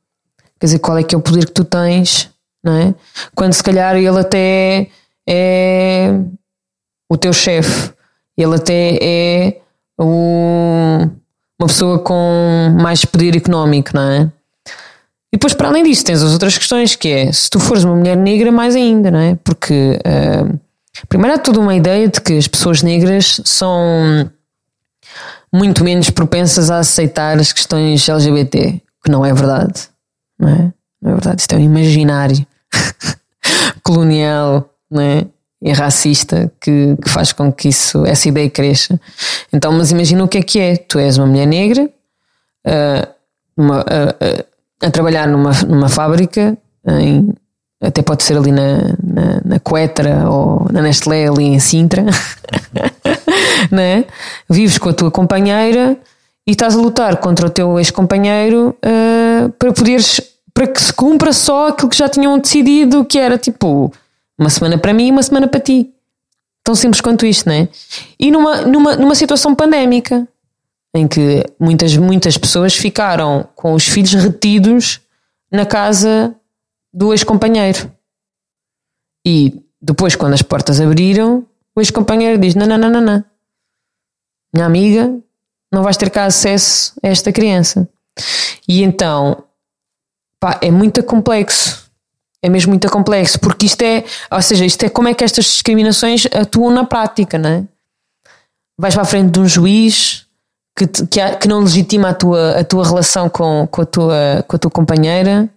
quer dizer, qual é que é o poder que tu tens, não é? Quando se calhar ele até é o teu chefe, ele até é o uma pessoa com mais poder económico, não é? E depois, para além disso, tens as outras questões, que é se tu fores uma mulher negra, mais ainda, não é? Porque uh, primeiro há toda uma ideia de que as pessoas negras são muito menos propensas a aceitar as questões LGBT, que não é verdade, não é? Não é verdade, isto é um imaginário colonial, é? e racista que, que, faz com que isso, essa ideia cresça. Então, mas imagina o que é que é. Tu és uma mulher negra uh, uma, uh, uh, a trabalhar numa, numa fábrica, em, até pode ser ali na, na, na Coetra ou na Nestlé, ali em Sintra, né? vives com a tua companheira e estás a lutar contra o teu ex-companheiro para poderes para que se cumpra só aquilo que já tinham decidido que era tipo uma semana para mim e uma semana para ti. Tão simples quanto isto, não é? E numa, numa, numa situação pandémica, em que muitas, muitas pessoas ficaram com os filhos retidos na casa do ex-companheiro. E depois, quando as portas abriram, o ex-companheiro diz: Não, não, não, não, não. Minha amiga, não vais ter cá acesso a esta criança. E então, pá, é muito complexo é mesmo muito complexo, porque isto é, ou seja, isto é como é que estas discriminações atuam na prática, não é? Vais para a frente de um juiz que, te, que, que, não legitima a tua, a tua relação com, com, a tua, com a tua companheira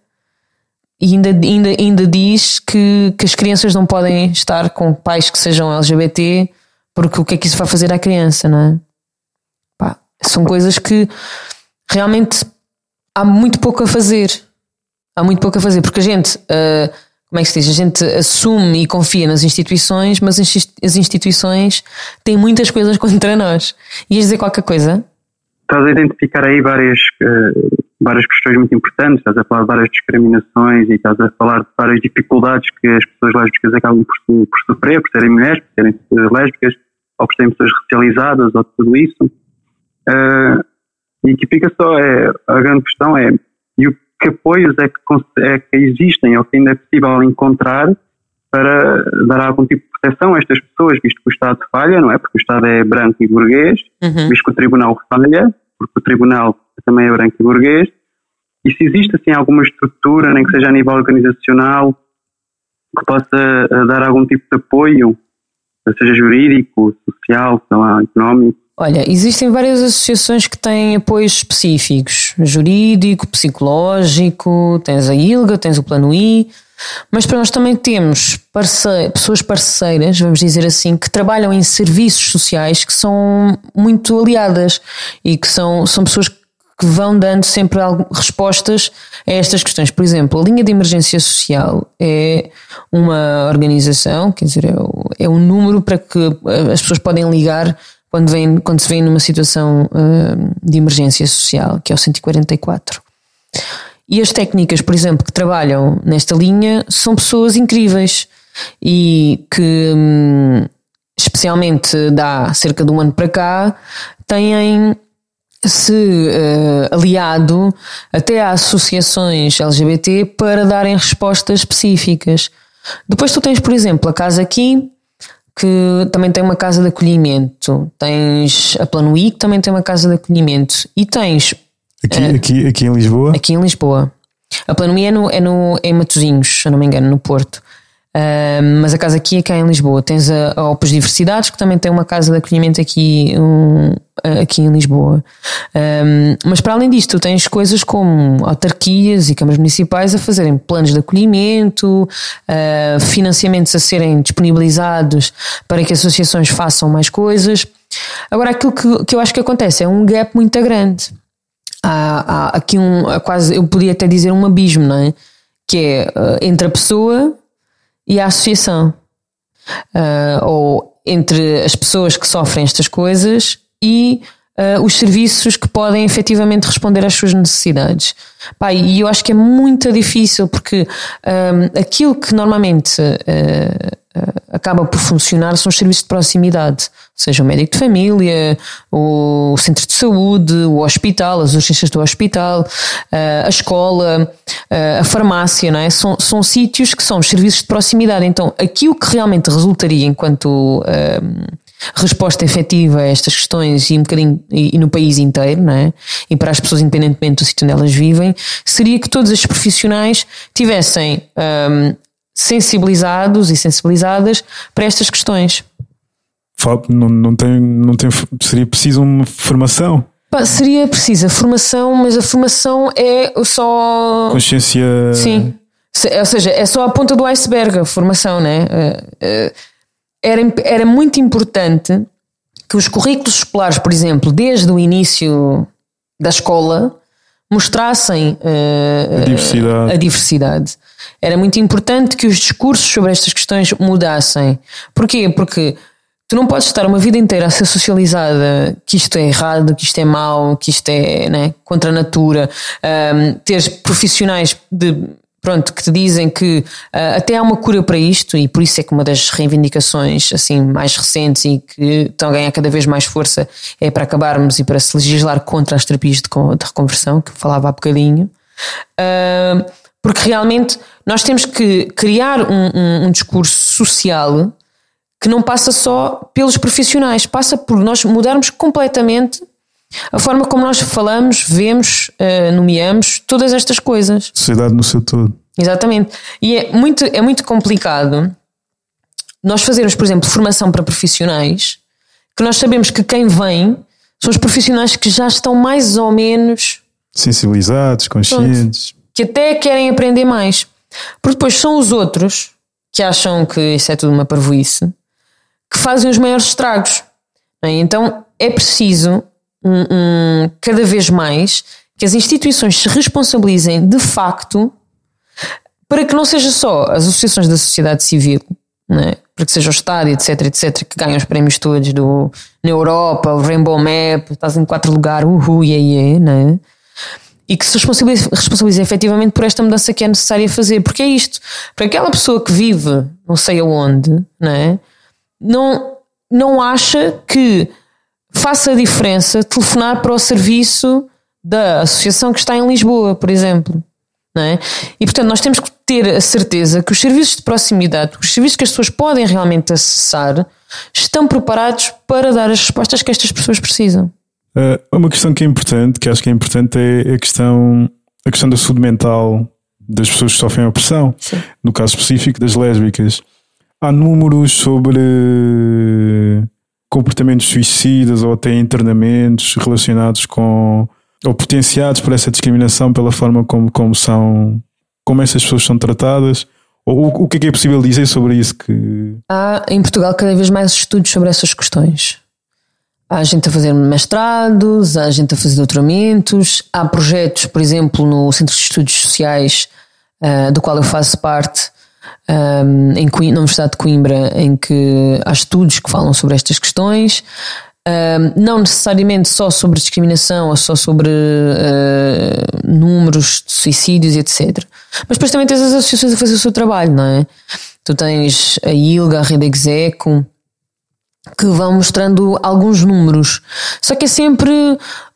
e ainda, ainda, ainda diz que, que as crianças não podem estar com pais que sejam LGBT porque o que é que isso vai fazer à criança, não é? Pá, são coisas que realmente há muito pouco a fazer. Há muito pouco a fazer, porque a gente, uh, como é que se diz? A gente assume e confia nas instituições, mas as instituições têm muitas coisas contra nós. Ias dizer qualquer coisa? Estás a identificar aí várias, uh, várias questões muito importantes, estás a falar de várias discriminações e estás a falar de várias dificuldades que as pessoas lésbicas acabam por, por sofrer, por serem mulheres, por serem uh, lésbicas, ou por serem pessoas racializadas, ou tudo isso. Uh, e que fica só, é, a grande questão é, e o que apoios é que, é que existem ou que ainda é possível encontrar para dar algum tipo de proteção a estas pessoas, visto que o Estado falha, não é? Porque o Estado é branco e burguês, uhum. visto que o Tribunal falha, porque o Tribunal também é branco e burguês, e se existe assim alguma estrutura, nem que seja a nível organizacional, que possa eh, dar algum tipo de apoio, seja jurídico, social, lá, económico, Olha, existem várias associações que têm apoios específicos, jurídico, psicológico, tens a ILGA, tens o Plano I, mas para nós também temos pessoas parceiras, vamos dizer assim, que trabalham em serviços sociais que são muito aliadas e que são, são pessoas que vão dando sempre respostas a estas questões. Por exemplo, a linha de emergência social é uma organização, quer dizer, é, é um número para que as pessoas podem ligar quando, vem, quando se vê numa situação uh, de emergência social, que é o 144. E as técnicas, por exemplo, que trabalham nesta linha são pessoas incríveis e que, hum, especialmente dá cerca de um ano para cá, têm se uh, aliado até a associações LGBT para darem respostas específicas. Depois tu tens, por exemplo, a Casa Aqui, que também tem uma casa de acolhimento. Tens a Plano I, que também tem uma casa de acolhimento. E tens. Aqui, uh, aqui, aqui em Lisboa? Aqui em Lisboa. A Plano I é, no, é, no, é em Matosinhos, se não me engano, no Porto. Mas a casa aqui é cá em Lisboa. Tens a, a Opus Diversidades, que também tem uma casa de acolhimento aqui, um, aqui em Lisboa. Um, mas para além disto, tens coisas como autarquias e câmaras municipais a fazerem planos de acolhimento, uh, financiamentos a serem disponibilizados para que associações façam mais coisas. Agora, aquilo que, que eu acho que acontece é um gap muito grande. Há, há aqui um, quase, eu podia até dizer um abismo, não é? Que é uh, entre a pessoa e a associação. Uh, ou entre as pessoas que sofrem estas coisas e uh, os serviços que podem efetivamente responder às suas necessidades. Pá, e eu acho que é muito difícil porque um, aquilo que normalmente uh, acaba por funcionar são os serviços de proximidade, seja o médico de família, o centro de saúde, o hospital, as urgências do hospital, uh, a escola, uh, a farmácia, não é? São, são sítios que são os serviços de proximidade. Então, aquilo que realmente resultaria enquanto resposta efetiva a estas questões e um bocadinho e, e, no país inteiro, não é? E para as pessoas, independentemente do sítio onde elas vivem, seria que todos estes profissionais tivessem um, sensibilizados e sensibilizadas para estas questões. Não, não, tem, não tem, seria preciso uma formação? Seria precisa formação, mas a formação é só. Consciência. Sim. Ou seja, é só a ponta do iceberg a formação, né? Era, era muito importante que os currículos escolares, por exemplo, desde o início da escola, mostrassem uh, a, diversidade. a diversidade. Era muito importante que os discursos sobre estas questões mudassem. Porquê? Porque tu não podes estar uma vida inteira a ser socializada que isto é errado, que isto é mau, que isto é né, contra a natura, um, teres profissionais de pronto, que te dizem que uh, até há uma cura para isto e por isso é que uma das reivindicações assim mais recentes e que estão a ganhar cada vez mais força é para acabarmos e para se legislar contra as terapias de, de reconversão, que falava há bocadinho. Uh, porque realmente nós temos que criar um, um, um discurso social que não passa só pelos profissionais, passa por nós mudarmos completamente a forma como nós falamos, vemos, uh, nomeamos todas estas coisas. Sociedade no seu todo. Exatamente. E é muito, é muito complicado nós fazermos, por exemplo, formação para profissionais, que nós sabemos que quem vem são os profissionais que já estão mais ou menos sensibilizados, conscientes, Pronto. que até querem aprender mais. Porque depois são os outros que acham que isso é tudo uma parvoíce que fazem os maiores estragos. É? Então é preciso um, cada vez mais que as instituições se responsabilizem de facto para que não seja só as associações da sociedade civil, é? para que seja o Estado, etc, etc, que ganham os prémios todos do, na Europa, o Rainbow Map, estás em quatro lugares, uhu, yeah, yeah, né? e que se responsabilize, responsabilize efetivamente por esta mudança que é necessária fazer, porque é isto, para aquela pessoa que vive não sei aonde, né? não, não acha que faça a diferença telefonar para o serviço da associação que está em Lisboa, por exemplo. Não é? E portanto, nós temos que ter a certeza que os serviços de proximidade, os serviços que as pessoas podem realmente acessar, estão preparados para dar as respostas que estas pessoas precisam. Uh, uma questão que é importante, que acho que é importante, é a questão, a questão da saúde mental das pessoas que sofrem opressão. Sim. No caso específico das lésbicas. Há números sobre comportamentos suicidas ou até internamentos relacionados com ou potenciados por essa discriminação pela forma como, como são como essas pessoas são tratadas? Ou o, o que é que é possível dizer sobre isso que há em Portugal cada vez mais estudos sobre essas questões. Há gente a fazer mestrados há gente a fazer doutoramentos há projetos por exemplo no Centro de Estudos Sociais uh, do qual eu faço parte um, em Coimbra, na Universidade de Coimbra, em que há estudos que falam sobre estas questões. Um, não necessariamente só sobre discriminação ou só sobre uh, números de suicídios, etc. Mas depois também tens as associações a fazer o seu trabalho, não é? Tu tens a ILGA, a Rede Execo, que vão mostrando alguns números. Só que é sempre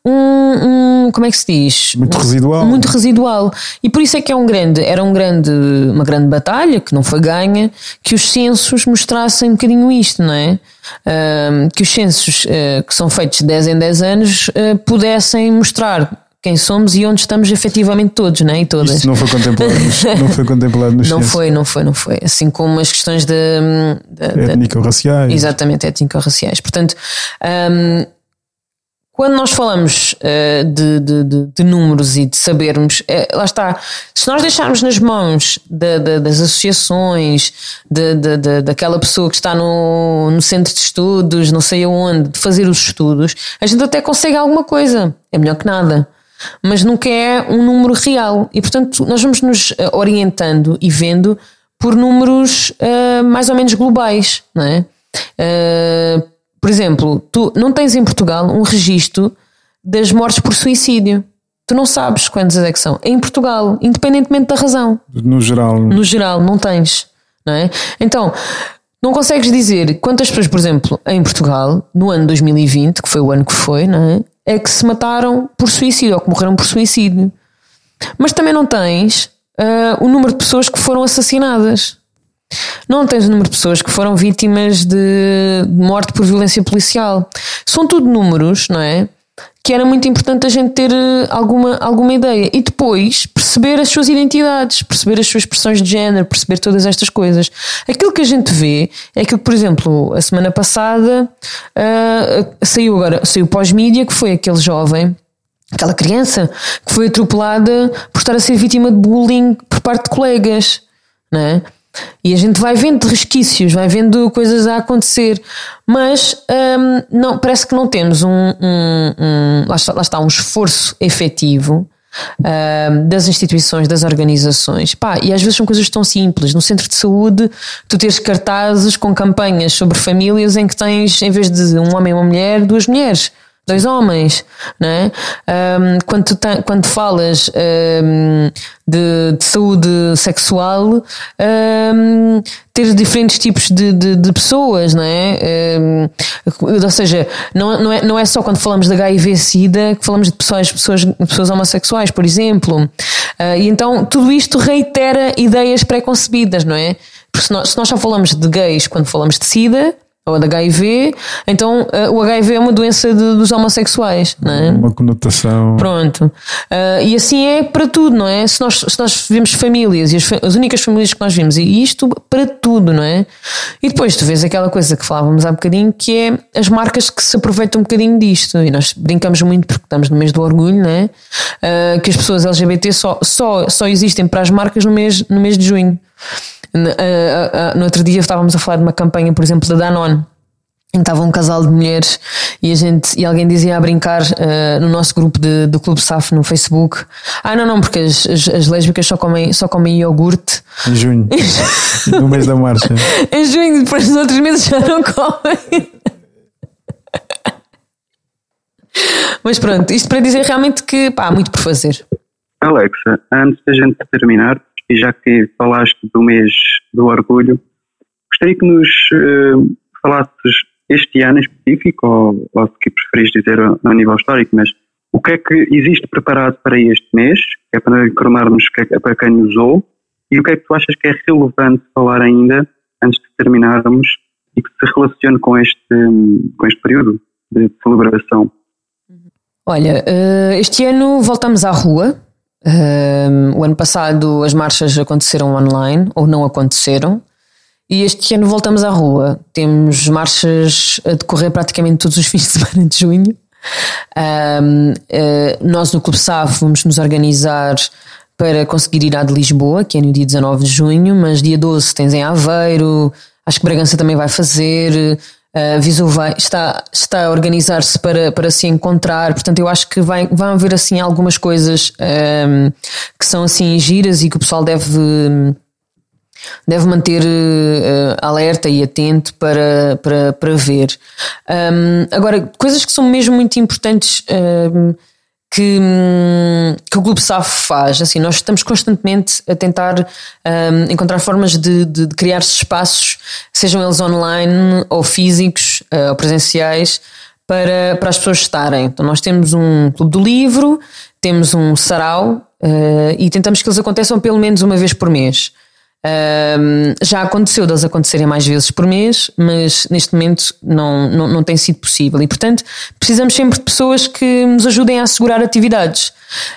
um, um, como é que se diz? Muito residual. Muito residual. E por isso é que é um grande, era um grande, uma grande batalha, que não foi ganha, que os censos mostrassem um bocadinho isto, não é? Que os censos uh, que são feitos de 10 em 10 anos uh, pudessem mostrar quem somos e onde estamos efetivamente todos, né? E todas. Isto não foi contemplado, nos, não foi contemplado nos Não foi, não foi, não foi. Assim como as questões de, de, de étnico-raciais. Exatamente, étnico-raciais. Portanto, um, quando nós falamos uh, de, de, de, de, números e de sabermos, uh, lá está, se nós deixarmos nas mãos de, das associações, daquela pessoa que está no, no centro de estudos, não sei aonde, de fazer os estudos, a gente até consegue alguma coisa. É melhor que nada. Mas nunca é um número real. E portanto, nós vamos nos eh, orientando e vendo por números uh, mais ou menos globais, não é? Por exemplo, tu não tens em Portugal um registro das mortes por suicídio. Tu não sabes quantas é que são. Em Portugal, independentemente da razão. No geral. No geral, não tens. Não é? Então, não consegues dizer quantas pessoas, por exemplo, em Portugal, no ano 2020, que foi o ano que foi, não é? É que se mataram por suicídio ou que morreram por suicídio. Mas também não tens uh, o número de pessoas que foram assassinadas. Não tens o número de pessoas que foram vítimas de morte por violência policial. São tudo números, não é? Que era muito importante a gente ter eh, alguma, alguma ideia. E depois perceber as suas identidades, perceber as suas expressões de género, perceber todas estas coisas. Aquilo que a gente vê é que, por exemplo, a semana passada uh, saiu agora, saiu pós-mídia, que foi aquele jovem aquela criança que foi atropelada por estar a ser vítima de bullying por parte de colegas, não é? E a gente vai vendo resquícios, vai vendo coisas a acontecer, mas hum, não, parece que não temos um, um, um lá, está, lá, está, um esforço efetivo hum, das instituições, das organizações. Pá, e às vezes são coisas tão simples. No centro de saúde, tu tens cartazes com campanhas sobre famílias em que tens, em vez de um homem e uma mulher, duas mulheres dois homens, né? Um, quando, tu quando falas um, de, de, saúde sexual, um, ter diferentes tipos de, de, de pessoas, não é? ou seja, não, não, é, não é só quando falamos de HIV-Sida que falamos de pessoas, pessoas, pessoas homossexuais, por exemplo. Uh, e então tudo isto reitera ideias pré-concebidas, não é? Porque se nós, se nós só falamos de gays quando falamos de SIDA, ou de HIV, então uh, o HIV é uma doença de, dos homossexuais, não é? Uma conotação. Pronto. Uh, e assim é para tudo, não é? Se nós, se nós vemos famílias, e as, as, únicas famílias que nós vimos, e isto para tudo, não é? E depois tu vês aquela coisa que falávamos há bocadinho, que é as marcas que se aproveitam um bocadinho disto. E nós brincamos muito porque estamos no mês do orgulho, não é? Uh, que as pessoas LGBT só, só, só existem para as marcas no mês, no mês de junho. No outro dia estávamos a falar de uma campanha, por exemplo, da Danone. Estava um casal de mulheres e a gente e alguém dizia a brincar uh, no nosso grupo de, do Clube SAF no Facebook. Ah não não porque as, as, as, lésbicas só comem, só comem iogurte. Em junho. No mês da marcha. Em junho depois nos outros meses já não comem. Mas pronto isto para dizer realmente que pá, há muito por fazer. Alexa antes da gente terminar e já que falaste do mês do orgulho gostaria que nos uh, falasses este ano em específico, ou, ou se preferis dizer a, nível histórico, mas o que é que existe preparado para este mês, que é para informarmos que para quem nos ouve, e o que é que tu achas que é relevante falar ainda, antes de terminarmos, e que se relacione com este, com este período de celebração? Olha, eh, este ano voltamos à rua. Eh, o ano passado as marchas aconteceram online ou não aconteceram. E este ano voltamos à rua. Temos marchas a decorrer praticamente todos os fins de semana de junho. Um, uh, eh, nós no Clube SAF vamos nos organizar para conseguir ir à de Lisboa, que é no dia 19 de junho, mas dia 12 tens em Aveiro, acho que Bragança também vai fazer, uh, Viseu vai, está, está a organizar-se para, para se encontrar, portanto eu acho que vai, vão haver assim algumas coisas um, que são assim giras e que o pessoal deve deve manter uh, alerta e atento para, para, para ver. Um, agora, coisas que são mesmo muito importantes um, que, que o Clube SAF faz, assim, nós estamos constantemente a tentar um, encontrar formas de, de, de, criar espaços, sejam eles online ou físicos uh, ou presenciais, para, para as pessoas estarem. Então, nós temos um Clube do Livro, temos um sarau uh, e tentamos que eles aconteçam pelo menos uma vez por mês. Um, já aconteceu deles acontecerem mais vezes por mês, mas neste momento não, não, não tem sido possível. E, portanto, precisamos sempre de pessoas que nos ajudem a assegurar atividades.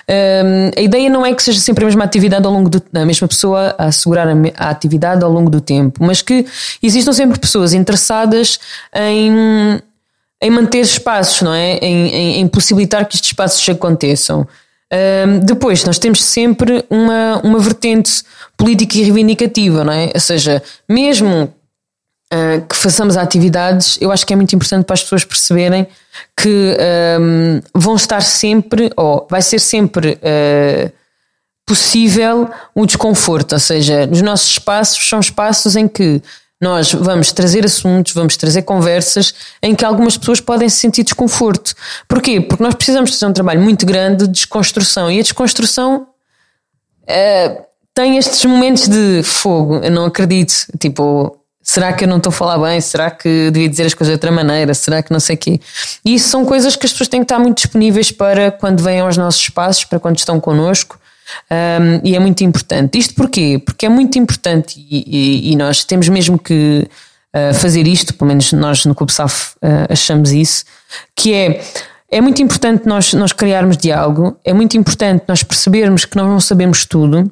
Um, a ideia não é que seja sempre a mesma atividade ao longo do a mesma pessoa a assegurar a, a atividade ao longo do tempo, mas que existam sempre pessoas interessadas em, em manter espaços, não é? Em, em, em possibilitar que estes espaços aconteçam. Um, depois, nós temos sempre uma, uma vertente política e reivindicativa, não é? Ou seja, mesmo uh, que façamos atividades, eu acho que é muito importante para as pessoas perceberem que um, vão estar sempre, ou vai ser sempre uh, possível o desconforto, ou seja, os nossos espaços são espaços em que nós vamos trazer assuntos, vamos trazer conversas em que algumas pessoas podem se sentir desconforto. Porquê? Porque nós precisamos fazer um trabalho muito grande de desconstrução e a desconstrução uh, tem estes momentos de fogo. Eu não acredito. Tipo, será que eu não estou a falar bem? Será que devia dizer as coisas de outra maneira? Será que não sei o quê? E isso são coisas que as pessoas têm que estar muito disponíveis para quando vêm aos nossos espaços, para quando estão connosco. Um, e é muito importante. Isto porquê? Porque é muito importante e, e, e nós temos mesmo que uh, fazer isto, pelo menos nós no Clube SAF uh, achamos isso, que é é muito importante nós, nós criarmos diálogo, é muito importante nós percebermos que nós não sabemos tudo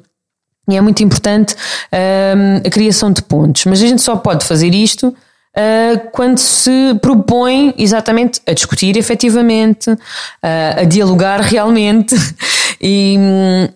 e é muito importante um, a criação de pontos. Mas a gente só pode fazer isto uh, quando se propõe exatamente a discutir efetivamente, uh, a dialogar realmente e,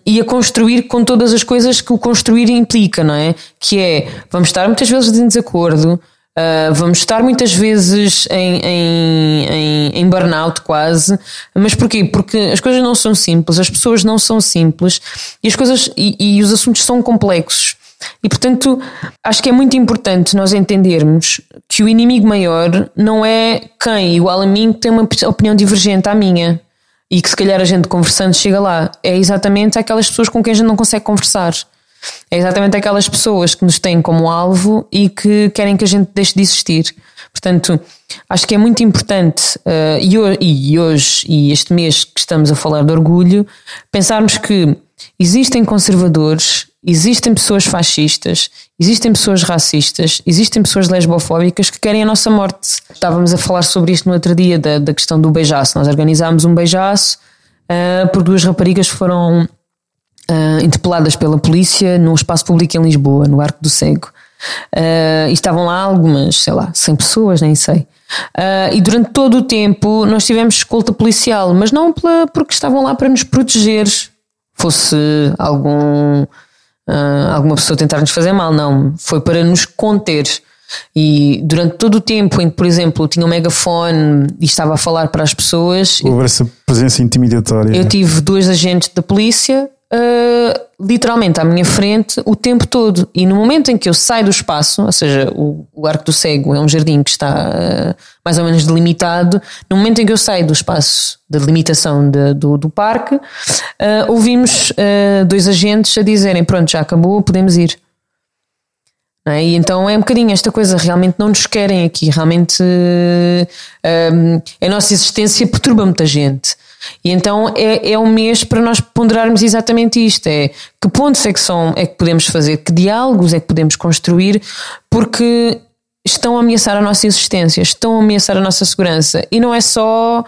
e a construir com todas as coisas que o construir implica, não é? Que é, vamos estar muitas vezes em desacordo, Uh, vamos estar muitas vezes em, em, em, em, burnout quase, mas porquê? Porque as coisas não são simples, as pessoas não são simples e as coisas e, e os assuntos são complexos. E portanto, acho que é muito importante nós entendermos que o inimigo maior não é quem, igual a mim, tem uma opinião divergente à minha e que se calhar a gente conversando chega lá. É exatamente aquelas pessoas com quem a gente não consegue conversar. É exatamente aquelas pessoas que nos têm como alvo e que querem que a gente deixe de existir. Portanto, acho que é muito importante, uh, e, hoje e este mês que estamos a falar de orgulho, pensarmos que existem conservadores existem pessoas fascistas, existem pessoas racistas, existem pessoas lesbofóbicas que querem a nossa morte. Estávamos a falar sobre isto no outro dia, da, da questão do beijaço. Nós organizámos um beijaço uh, por duas raparigas foram uh, interpeladas pela polícia num espaço público em Lisboa, no Arco do Cego. Uh, e estavam lá algumas, sei lá, 100 pessoas, nem sei. Uh, e durante todo o tempo nós tivemos escolta policial, mas não pela, porque estavam lá para nos proteger, fosse algum, uh, alguma pessoa tentar nos fazer mal, não. Foi para nos conter. E durante todo o tempo em que, por exemplo, tinha um megafone e estava a falar para as pessoas. Houve essa presença intimidatória. Eu tive dois agentes da polícia uh, literalmente à minha frente o tempo todo. E no momento em que eu saio do espaço, ou seja, o, o Arco do Cego é um jardim que está uh, mais ou menos delimitado, no momento em que eu saio do espaço de delimitação de, do, do parque, uh, ouvimos dois agentes a dizerem: Pronto, já acabou, podemos ir. É? E então é um bocadinho esta coisa, realmente não nos querem aqui, realmente um, a nossa existência perturba muita gente. E então é, é um mês para nós ponderarmos exatamente isto: é que pontos é que, são, é que podemos fazer, que diálogos é que podemos construir, porque estão a ameaçar a nossa existência, estão a ameaçar a nossa segurança. E não é só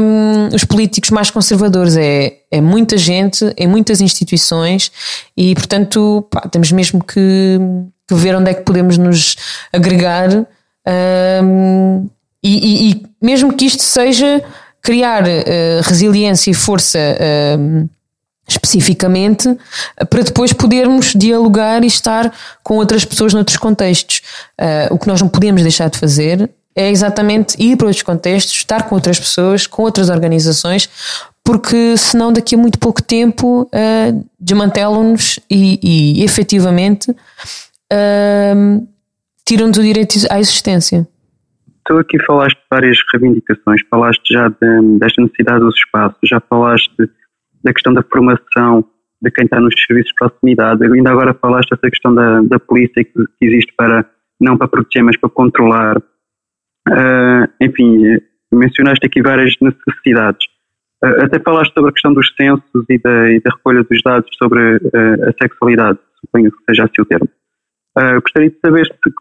um, os políticos mais conservadores, é, é muita gente, em muitas instituições, e portanto pá, temos mesmo que, que, ver onde é que podemos nos agregar. Um, e, e, e mesmo que isto seja criar uh, resiliência e força uh, especificamente para depois podermos dialogar e estar com outras pessoas noutros contextos. Uh, o que nós não podemos deixar de fazer é exatamente ir para outros contextos, estar com outras pessoas, com outras organizações, porque senão daqui a muito pouco tempo uh, desmantelam-nos e, e efetivamente tiram-nos o direito à existência tu aqui falaste de várias reivindicações, falaste já de, desta necessidade dos espaços, já falaste da questão da formação de quem está nos serviços de proximidade, ainda agora falaste dessa questão da, da polícia que, que existe para, não para proteger, mas para controlar. Uh, enfim, mencionaste aqui várias necessidades. Uh, até falaste sobre a questão dos censos e da, e da recolha dos dados sobre uh, a sexualidade, suponho que seja assim o termo. Gostaria de saber se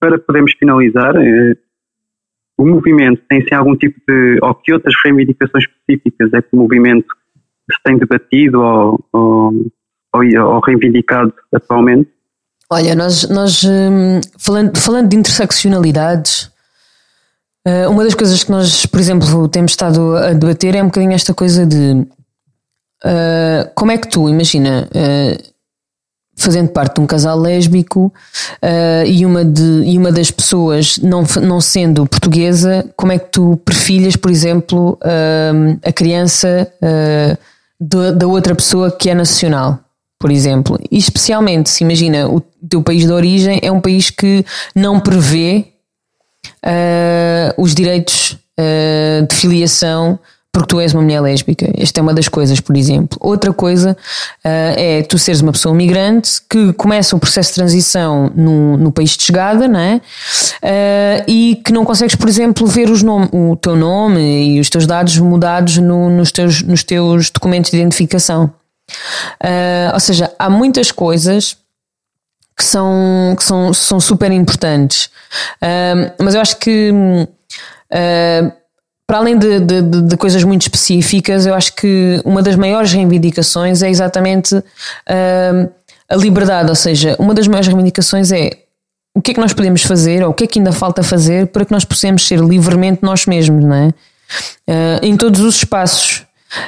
para podermos finalizar, eh, o movimento tem-se algum tipo de, ou que outras reivindicações específicas é que o movimento se tem debatido ou, ou, ou reivindicado atualmente? Olha, nós, nós hum, falando, falando de interseccionalidades, eh, uma das coisas que nós, por exemplo, temos estado a debater é um bocadinho esta coisa de uh, como é que tu, imagina, uh, fazendo parte de um casal lésbico uh, e, uma de, e uma das pessoas não, não sendo portuguesa, como é que tu perfilhas, por exemplo, uh, a criança uh, da, outra pessoa que é nacional? Por exemplo, e especialmente se imagina o teu país de origem é um país que não prevê os direitos de filiação porque tu és uma mulher lésbica. Esta é uma das coisas, por exemplo. Outra coisa uh, é tu seres uma pessoa migrante que começa um processo de transição no, no país de chegada, não é? Uh, e que não consegues, por exemplo, ver os nome, o teu nome e os teus dados mudados no, nos, teus, nos teus documentos de identificação. Uh, ou seja, há muitas coisas que são, que são, são super importantes. mas eu acho que Uh, para além de, de, de, coisas muito específicas, eu acho que uma das maiores reivindicações é exatamente uh, a liberdade, ou seja, uma das maiores reivindicações é o que é que nós podemos fazer, ou o que é que ainda falta fazer para que nós possamos ser livremente nós mesmos, não é? Uh, em todos os espaços.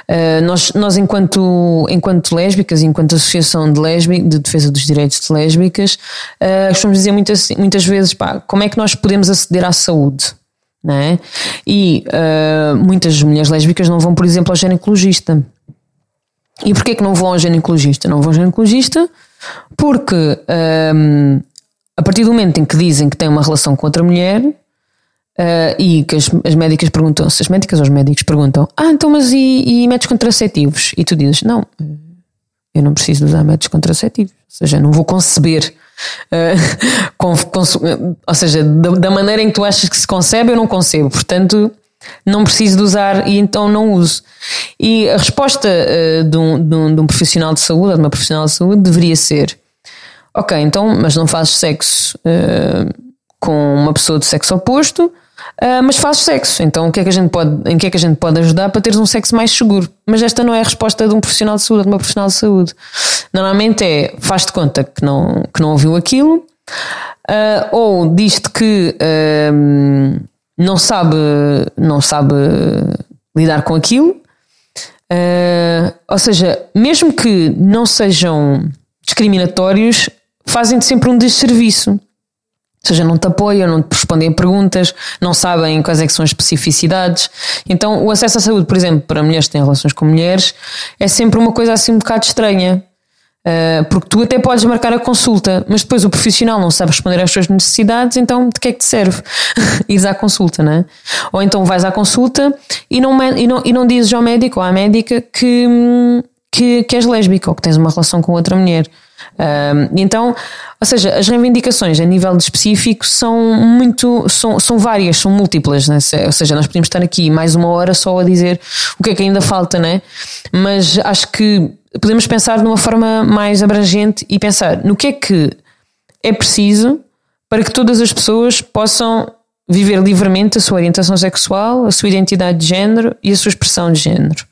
Uh, nós, nós enquanto, enquanto lésbicas, enquanto associação de, lésbica, de defesa dos direitos de lésbicas, uh, costumamos dizer muitas, muitas vezes, pá, como é que nós podemos aceder à saúde? Não é? E uh, muitas mulheres lésbicas não vão, por exemplo, ao ginecologista. E porquê que não vão ao ginecologista? Não vão ao ginecologista porque um, ah, a partir do momento em que dizem que têm uma relação com outra mulher uh, e que as, as, médicas perguntam, se as médicas ou os médicos perguntam, ah, então mas e, e métodos contraceptivos? E tu dizes, não, eu não preciso usar métodos contraceptivos, ou seja, não vou conceber Uh, com, com, ou seja, da, da, maneira em que tu achas que se concebe, eu não concebo. Portanto, não preciso de usar e então não uso. E a resposta uh, de, um, de, um, de, um, profissional de saúde, ou de uma profissional de saúde, deveria ser: Ok, então, mas não fazes sexo uh, com uma pessoa do sexo oposto, uh, mas fazes sexo. Então, o que é que a gente pode, em que é que a gente pode ajudar para teres um sexo mais seguro? Mas esta não é a resposta de um profissional de saúde, de uma profissional de saúde. Normalmente é: faz de conta que não, que não ouviu aquilo. ou diz-te que não sabe, não sabe lidar com aquilo. Uh, ou seja, mesmo que não sejam discriminatórios, fazem-te sempre um desserviço. Ou seja, não te apoiam, não te respondem a perguntas, não sabem quais é são as especificidades. Então, o acesso à saúde, por exemplo, para mulheres que têm relações com mulheres, é sempre uma coisa assim um bocado estranha. Uh, porque tu até podes marcar a consulta, mas depois o profissional não sabe responder às suas necessidades, então de que é que te serve? Ires à consulta, não é? Ou então vais à consulta e não, e não, e não dizes ao médico ou à médica que, que, que és lésbica ou que tens uma relação com outra mulher. Uh, então, ou seja, as reivindicações a nível específico são muito, são, são várias, são múltiplas, né? ou seja, nós podemos estar aqui mais uma hora só a dizer o que é que ainda falta, né? Mas acho que podemos pensar de uma forma mais abrangente e pensar no que é que é preciso para que todas as pessoas possam viver livremente a sua orientação sexual, a sua identidade de género e a sua expressão de género.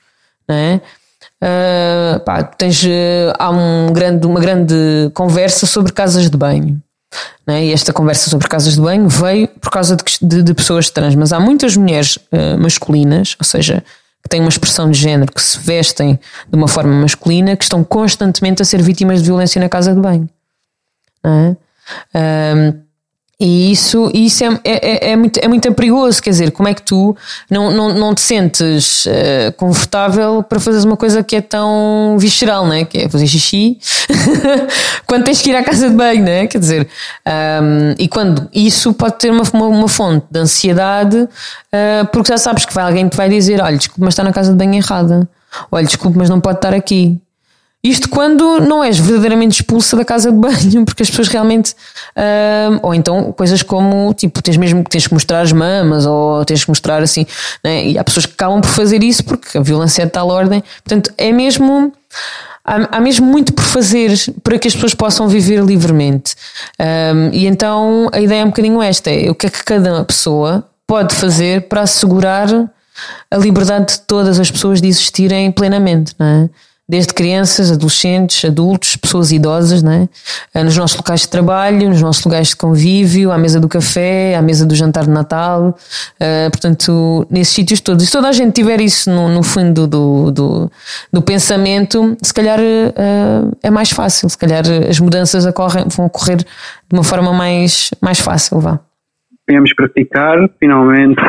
É? Uh, pá, tens, uh, há um grande, uma grande conversa sobre casas de banho. É? E esta conversa sobre casas de banho veio por causa de, de, de pessoas trans, mas há muitas mulheres uh, masculinas, ou seja, que têm uma expressão de género, que se vestem de uma forma masculina, que estão constantemente a ser vítimas de violência na casa de banho. É? Um, e isso, isso é, é, é, muito, é muito perigoso, quer dizer, como é que tu não, não, não te sentes uh, confortável para fazeres uma coisa que é tão visceral, né? que é fazer xixi, quando tens que ir à casa de banho, né? quer dizer, um, e quando isso pode ter uma, uma, uma fonte de ansiedade, uh, porque já sabes que vai, alguém te vai dizer: olha, desculpe, mas está na casa de banho errada, olha, desculpe, mas não pode estar aqui. Isto quando não és verdadeiramente expulsa da casa de banho, porque as pessoas realmente. Uh, ou então coisas como, tipo, tens mesmo tens que mostrar as mamas, ou tens que mostrar assim. Né? E há pessoas que acabam por fazer isso porque a violência é de tal ordem. Portanto, é mesmo. Há, há mesmo muito por fazer para que as pessoas possam viver livremente. Um, e então a ideia é um bocadinho esta: é o que é que cada pessoa pode fazer para assegurar a liberdade de todas as pessoas de existirem plenamente, não é? Desde crianças, adolescentes, adultos, pessoas idosas, né? nos nossos locais de trabalho, nos nossos lugares de convívio, à mesa do café, à mesa do jantar de Natal, uh, portanto, nesses sítios todos. E se toda a gente tiver isso no, no fundo do, do, do, pensamento, se calhar uh, é mais fácil, se calhar as mudanças ocorrem, vão ocorrer de uma forma mais, mais fácil, vá. Viemos praticar, finalmente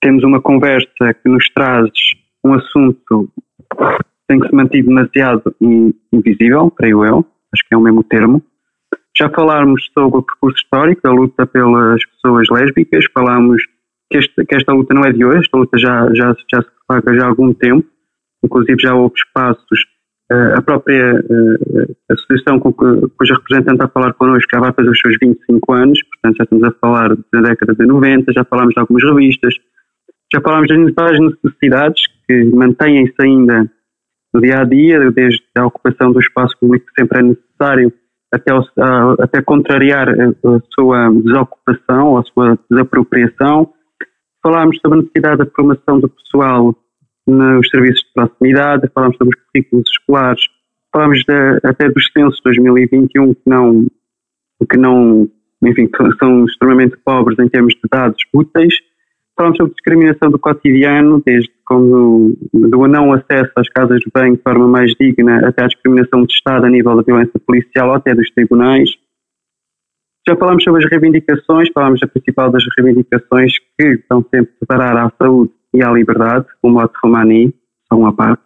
temos uma conversa que nos traz um assunto tem que se manter demasiado invisível, creio eu, acho que é o mesmo termo. Já falámos sobre o percurso histórico da luta pelas pessoas lésbicas, falámos que, este, que esta luta não é de hoje, esta luta já, já, já se paga já há algum tempo, inclusive já houve espaços, uh, a própria uh, associação com que, cuja representante está a falar connosco já vai fazer os seus 25 anos, portanto já estamos a falar da década de 90, já falámos de algumas revistas, já falámos várias necessidades que mantêm-se ainda no dia a dia, desde a ocupação do espaço público que sempre é necessário, até, até contrariar a, sua desocupação ou a sua desapropriação. Falámos sobre a necessidade da formação do pessoal nos serviços de proximidade, falámos sobre os currículos escolares, falámos de, até dos censos de 2021 que não, que não, enfim, que são extremamente pobres em termos de dados úteis falamos sobre discriminação do cotidiano, desde como do não acesso às casas de banho de forma mais digna até à discriminação de Estado a nível da violência policial ou até dos tribunais. Já falamos sobre as reivindicações, falamos da principal das reivindicações que estão sempre separar à saúde e à liberdade, o modo Romani, só uma parte.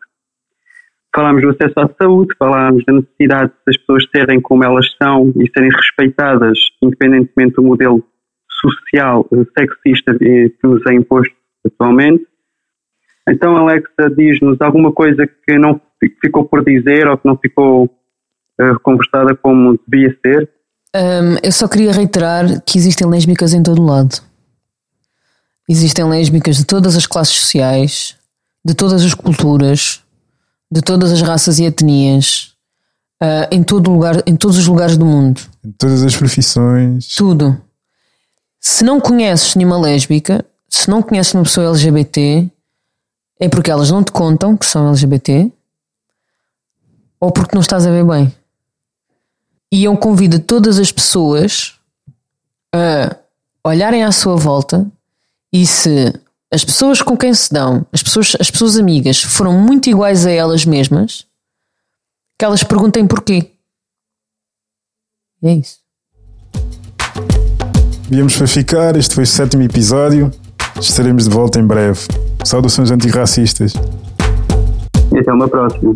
Falámos do acesso à saúde, falámos da necessidade das pessoas serem como elas são e serem respeitadas, independentemente do modelo social eh, sexista que nos é imposto atualmente. Então, Alexa, diz-nos alguma coisa que não ficou por dizer ou que não ficou uh, conversada como devia ser? Um, eu só queria reiterar que existem lésbicas em todo o lado. Existem lésbicas de todas as classes sociais, de todas as culturas, de todas as raças e etnias, uh, em, todo lugar, em todos os lugares do mundo. Em todas as profissões. Tudo. Se não conheces nenhuma lésbica, se não conheces uma pessoa LGBT, é porque elas não te contam que são LGBT ou porque não estás a ver bem. E eu convido todas as pessoas a olharem à sua volta e se as pessoas com quem se dão, as pessoas, as pessoas amigas, foram muito iguais a elas mesmas, que elas perguntem porquê. É isso. Viemos para ficar, este foi o sétimo episódio. Estaremos de volta em breve. Saudações antirracistas. E até uma próxima.